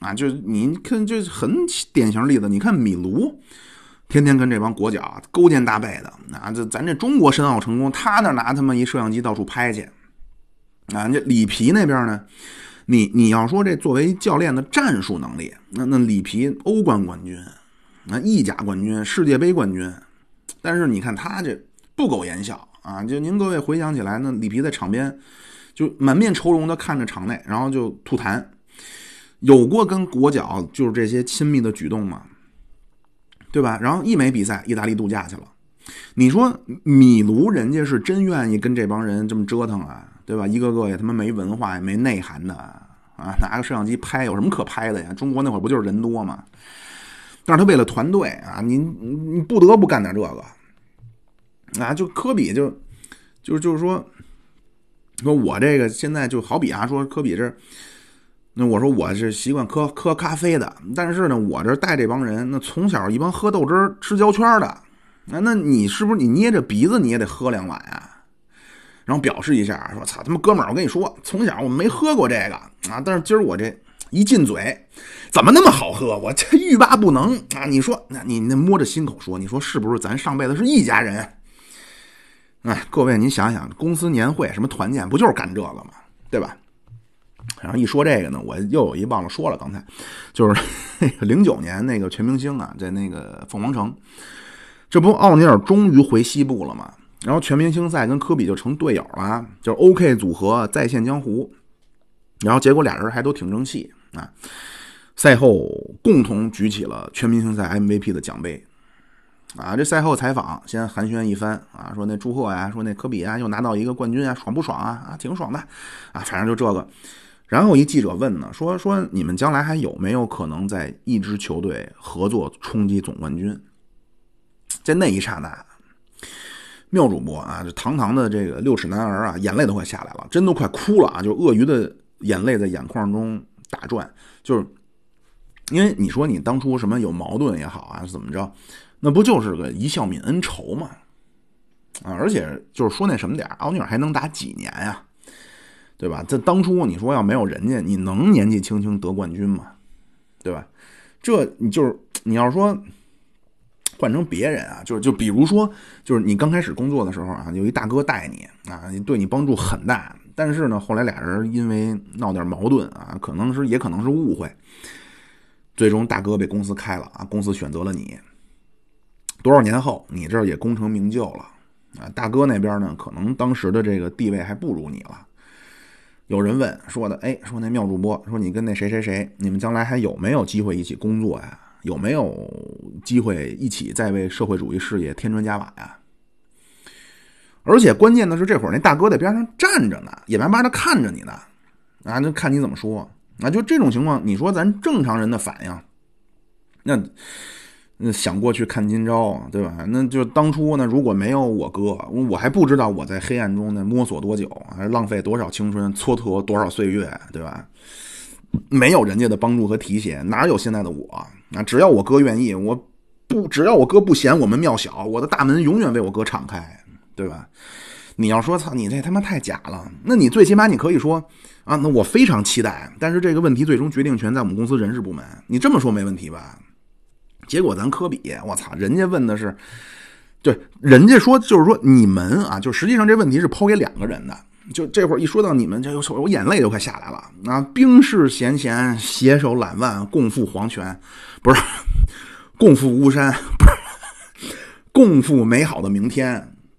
啊，就是你看，这很典型例子。你看米卢，天天跟这帮国脚勾肩搭背的。啊，这咱这中国申奥成功，他那拿他妈一摄像机到处拍去。啊，这里皮那边呢，你你要说这作为教练的战术能力，那那里皮欧冠冠军，那意甲冠军，世界杯冠军，但是你看他这不苟言笑啊！就您各位回想起来，那里皮在场边就满面愁容的看着场内，然后就吐痰。有过跟国脚就是这些亲密的举动吗？对吧？然后一没比赛，意大利度假去了。你说米卢人家是真愿意跟这帮人这么折腾啊？对吧？一个个也他妈没文化也没内涵的啊！拿个摄像机拍有什么可拍的呀？中国那会儿不就是人多吗？但是他为了团队啊，你你不得不干点这个啊！就科比就就就是说，说我这个现在就好比啊，说科比这。那我说我是习惯喝喝咖啡的，但是呢，我这带这帮人，那从小一帮喝豆汁儿、吃胶圈的，那那你是不是你捏着鼻子你也得喝两碗呀？然后表示一下，说操他妈哥们儿，我跟你说，从小我没喝过这个啊，但是今儿我这一进嘴，怎么那么好喝？我这欲罢不能啊！你说，那你那摸着心口说，你说是不是咱上辈子是一家人？哎，各位您想想，公司年会什么团建，不就是干这个吗？对吧？然后一说这个呢，我又有一忘了说了，刚才就是 零九年那个全明星啊，在那个凤凰城，这不奥尼尔终于回西部了吗？然后全明星赛跟科比就成队友了，就 OK 组合再现江湖。然后结果俩人还都挺争气啊，赛后共同举起了全明星赛 MVP 的奖杯啊。这赛后采访先寒暄一番啊，说那祝贺呀，说那科比啊又拿到一个冠军啊，爽不爽啊？啊，挺爽的啊，反正就这个。然后一记者问呢，说说你们将来还有没有可能在一支球队合作冲击总冠军？在那一刹那，妙主播啊，这堂堂的这个六尺男儿啊，眼泪都快下来了，真都快哭了啊！就鳄鱼的眼泪在眼眶中打转，就是因为你说你当初什么有矛盾也好啊，怎么着，那不就是个一笑泯恩仇嘛？啊，而且就是说那什么点奥尼尔还能打几年呀？对吧？这当初你说要没有人家，你能年纪轻轻得冠军吗？对吧？这你就是你要说换成别人啊，就是就比如说，就是你刚开始工作的时候啊，有一大哥带你啊，对你帮助很大。但是呢，后来俩人因为闹点矛盾啊，可能是也可能是误会，最终大哥被公司开了啊，公司选择了你。多少年后，你这儿也功成名就了啊，大哥那边呢，可能当时的这个地位还不如你了。有人问说的，哎，说那妙主播说你跟那谁谁谁，你们将来还有没有机会一起工作呀？有没有机会一起再为社会主义事业添砖加瓦呀？而且关键的是，这会儿那大哥在边上站着呢，眼巴巴的看着你呢，啊，那看你怎么说？啊，就这种情况，你说咱正常人的反应，那。那想过去看今朝，对吧？那就当初呢，如果没有我哥，我还不知道我在黑暗中呢摸索多久，还浪费多少青春，蹉跎多少岁月，对吧？没有人家的帮助和提携，哪有现在的我？啊，只要我哥愿意，我不只要我哥不嫌我们庙小，我的大门永远为我哥敞开，对吧？你要说操，你这他妈太假了，那你最起码你可以说啊，那我非常期待，但是这个问题最终决定权在我们公司人事部门，你这么说没问题吧？结果咱科比，我操，人家问的是，对，人家说就是说你们啊，就实际上这问题是抛给两个人的。就这会儿一说到你们，这我眼泪都快下来了啊！冰释前嫌，携手揽腕，共赴黄泉，不是 共赴巫山，不是共赴美好的明天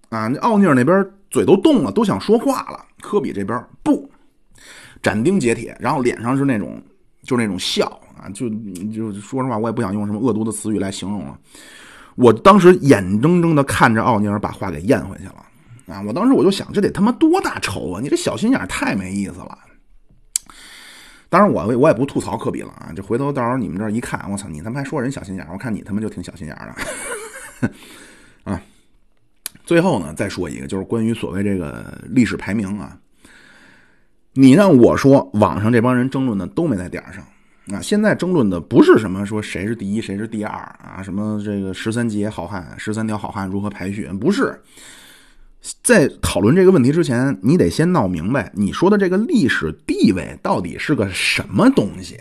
啊！奥尼尔那边嘴都动了，都想说话了。科比这边不斩钉截铁，然后脸上是那种就那种笑。啊，就就说实话，我也不想用什么恶毒的词语来形容了。我当时眼睁睁的看着奥尼尔把话给咽回去了啊！我当时我就想，这得他妈多大仇啊！你这小心眼太没意思了。当然，我我也不吐槽科比了啊！就回头到时候你们这一看，我操，你他妈还说人小心眼我看你他妈就挺小心眼的 啊！最后呢，再说一个，就是关于所谓这个历史排名啊。你让我说，网上这帮人争论的都没在点儿上啊！现在争论的不是什么说谁是第一，谁是第二啊，什么这个十三节好汉、十三条好汉如何排序，不是。在讨论这个问题之前，你得先闹明白，你说的这个历史地位到底是个什么东西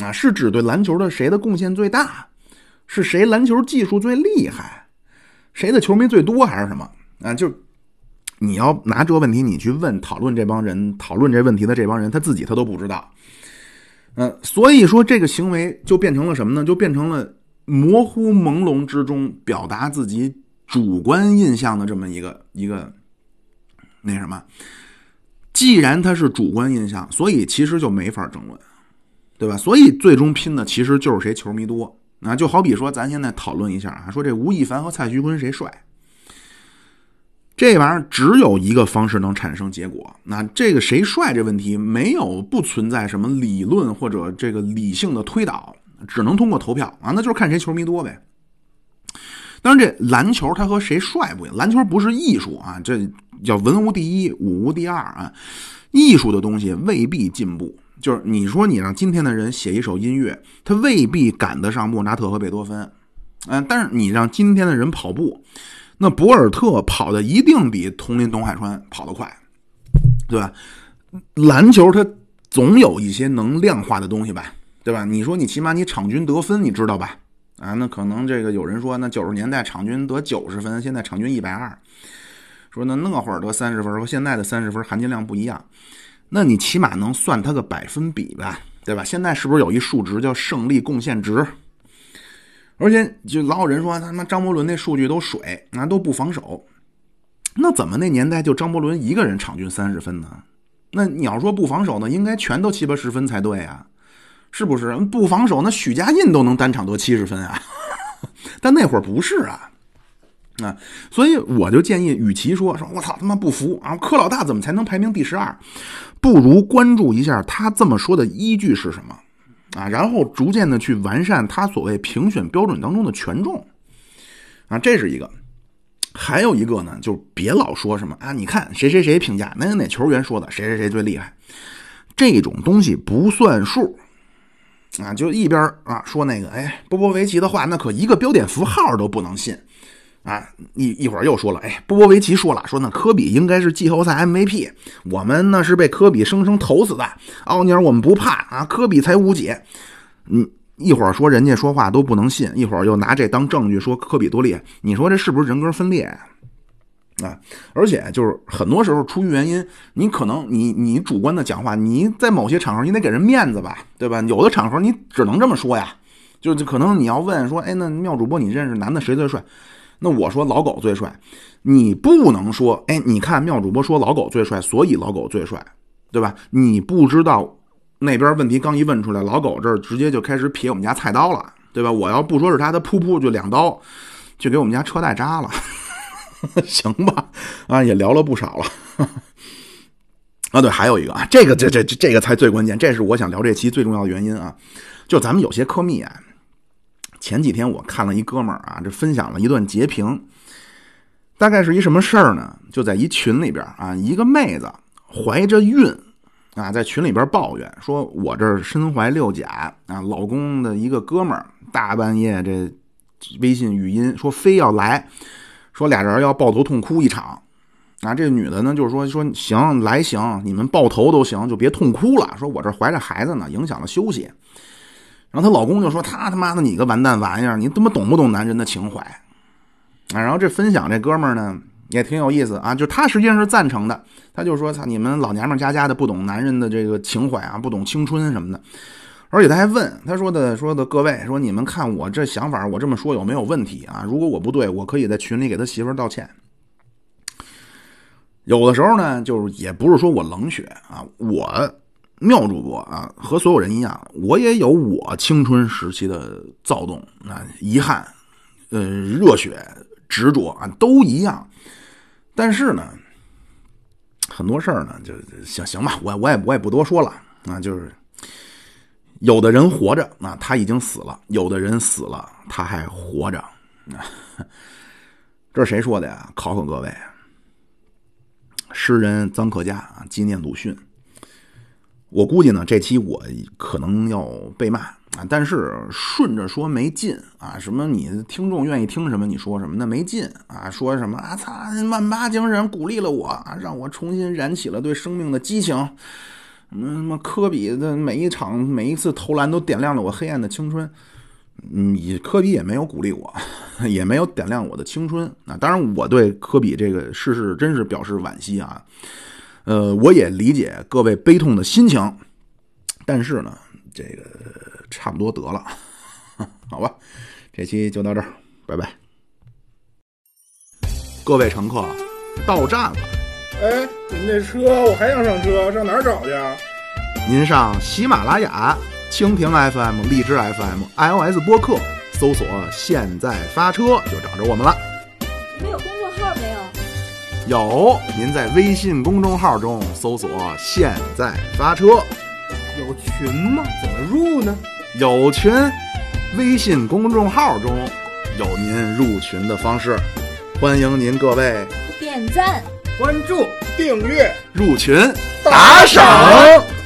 啊？是指对篮球的谁的贡献最大？是谁篮球技术最厉害？谁的球迷最多？还是什么啊？就你要拿这个问题，你去问讨论这帮人，讨论这问题的这帮人，他自己他都不知道。嗯，所以说这个行为就变成了什么呢？就变成了模糊朦胧之中表达自己主观印象的这么一个一个那什么。既然他是主观印象，所以其实就没法争论，对吧？所以最终拼的其实就是谁球迷多。那就好比说，咱现在讨论一下啊，说这吴亦凡和蔡徐坤谁帅？这玩意儿只有一个方式能产生结果。那这个谁帅这问题，没有不存在什么理论或者这个理性的推导，只能通过投票啊，那就是看谁球迷多呗。当然，这篮球它和谁帅不一样，篮球不是艺术啊，这叫文无第一，武无第二啊。艺术的东西未必进步。就是你说你让今天的人写一首音乐，他未必赶得上莫扎特和贝多芬，嗯，但是你让今天的人跑步，那博尔特跑的一定比同林、董海川跑得快，对吧？篮球它总有一些能量化的东西吧，对吧？你说你起码你场均得分，你知道吧？啊，那可能这个有人说，那九十年代场均得九十分，现在场均一百二，说那那会儿得三十分和现在的三十分含金量不一样。那你起码能算它个百分比吧，对吧？现在是不是有一数值叫胜利贡献值？而且就老有人说他妈张伯伦那数据都水，那都不防守。那怎么那年代就张伯伦一个人场均三十分呢？那你要说不防守呢，应该全都七八十分才对啊，是不是？不防守那许家印都能单场得七十分啊，但那会儿不是啊。啊，所以我就建议，与其说说我操他妈不服啊，柯老大怎么才能排名第十二，不如关注一下他这么说的依据是什么啊，然后逐渐的去完善他所谓评选标准当中的权重啊，这是一个。还有一个呢，就别老说什么啊，你看谁谁谁评价，哪哪球员说的谁谁谁最厉害，这种东西不算数啊，就一边啊说那个，哎，波波维奇的话，那可一个标点符号都不能信。啊，一一会儿又说了，哎，波波维奇说了，说那科比应该是季后赛 MVP，我们那是被科比生生投死的，奥尼尔我们不怕啊，科比才无解。嗯，一会儿说人家说话都不能信，一会儿又拿这当证据说科比多厉害，你说这是不是人格分裂啊？而且就是很多时候出于原因，你可能你你主观的讲话，你在某些场合你得给人面子吧，对吧？有的场合你只能这么说呀，就可能你要问说，哎，那妙主播你认识男的谁最帅？那我说老狗最帅，你不能说，哎，你看妙主播说老狗最帅，所以老狗最帅，对吧？你不知道那边问题刚一问出来，老狗这儿直接就开始撇我们家菜刀了，对吧？我要不说是他，他噗噗就两刀就给我们家车带扎了，行吧？啊，也聊了不少了。啊，对，还有一个啊，这个这这这这个才最关键，这是我想聊这期最重要的原因啊，就咱们有些科密啊。前几天我看了一哥们儿啊，这分享了一段截屏，大概是一什么事儿呢？就在一群里边啊，一个妹子怀着孕啊，在群里边抱怨说：“我这身怀六甲啊，老公的一个哥们儿大半夜这微信语音说非要来，说俩人要抱头痛哭一场啊。”这女的呢就是说说行来行，你们抱头都行，就别痛哭了。说我这怀着孩子呢，影响了休息。然后她老公就说：“他他妈的，你个完蛋玩意儿，你他妈懂不懂男人的情怀？”啊，然后这分享这哥们儿呢也挺有意思啊，就他实际上是赞成的，他就说：“操，你们老娘们家家的不懂男人的这个情怀啊，不懂青春什么的。”而且他还问他说的说的各位说你们看我这想法，我这么说有没有问题啊？如果我不对，我可以在群里给他媳妇儿道歉。有的时候呢，就是也不是说我冷血啊，我。妙主播啊，和所有人一样，我也有我青春时期的躁动啊、遗憾、呃、热血、执着啊，都一样。但是呢，很多事儿呢，就行行吧，我我也我也不多说了啊。就是有的人活着啊，他已经死了；有的人死了，他还活着。这是谁说的呀？考考各位，诗人臧克家啊，纪念鲁迅。我估计呢，这期我可能要被骂啊，但是顺着说没劲啊。什么你听众愿意听什么，你说什么，那没劲啊。说什么啊，操，万八精神鼓励了我啊，让我重新燃起了对生命的激情。什么什么科比的每一场每一次投篮都点亮了我黑暗的青春。嗯，科比也没有鼓励我，也没有点亮我的青春啊。当然，我对科比这个逝世真是表示惋惜啊。呃，我也理解各位悲痛的心情，但是呢，这个差不多得了，好吧，这期就到这儿，拜拜。各位乘客，到站了。哎，您这车我还想上车，上哪儿找去啊？您上喜马拉雅、蜻蜓 FM、荔枝 FM、iOS 播客搜索“现在发车”就找着我们了。没有公？有，您在微信公众号中搜索“现在发车有群吗？怎么入呢？”，有群，微信公众号中有您入群的方式，欢迎您各位点赞。关注、订阅。入群打赏。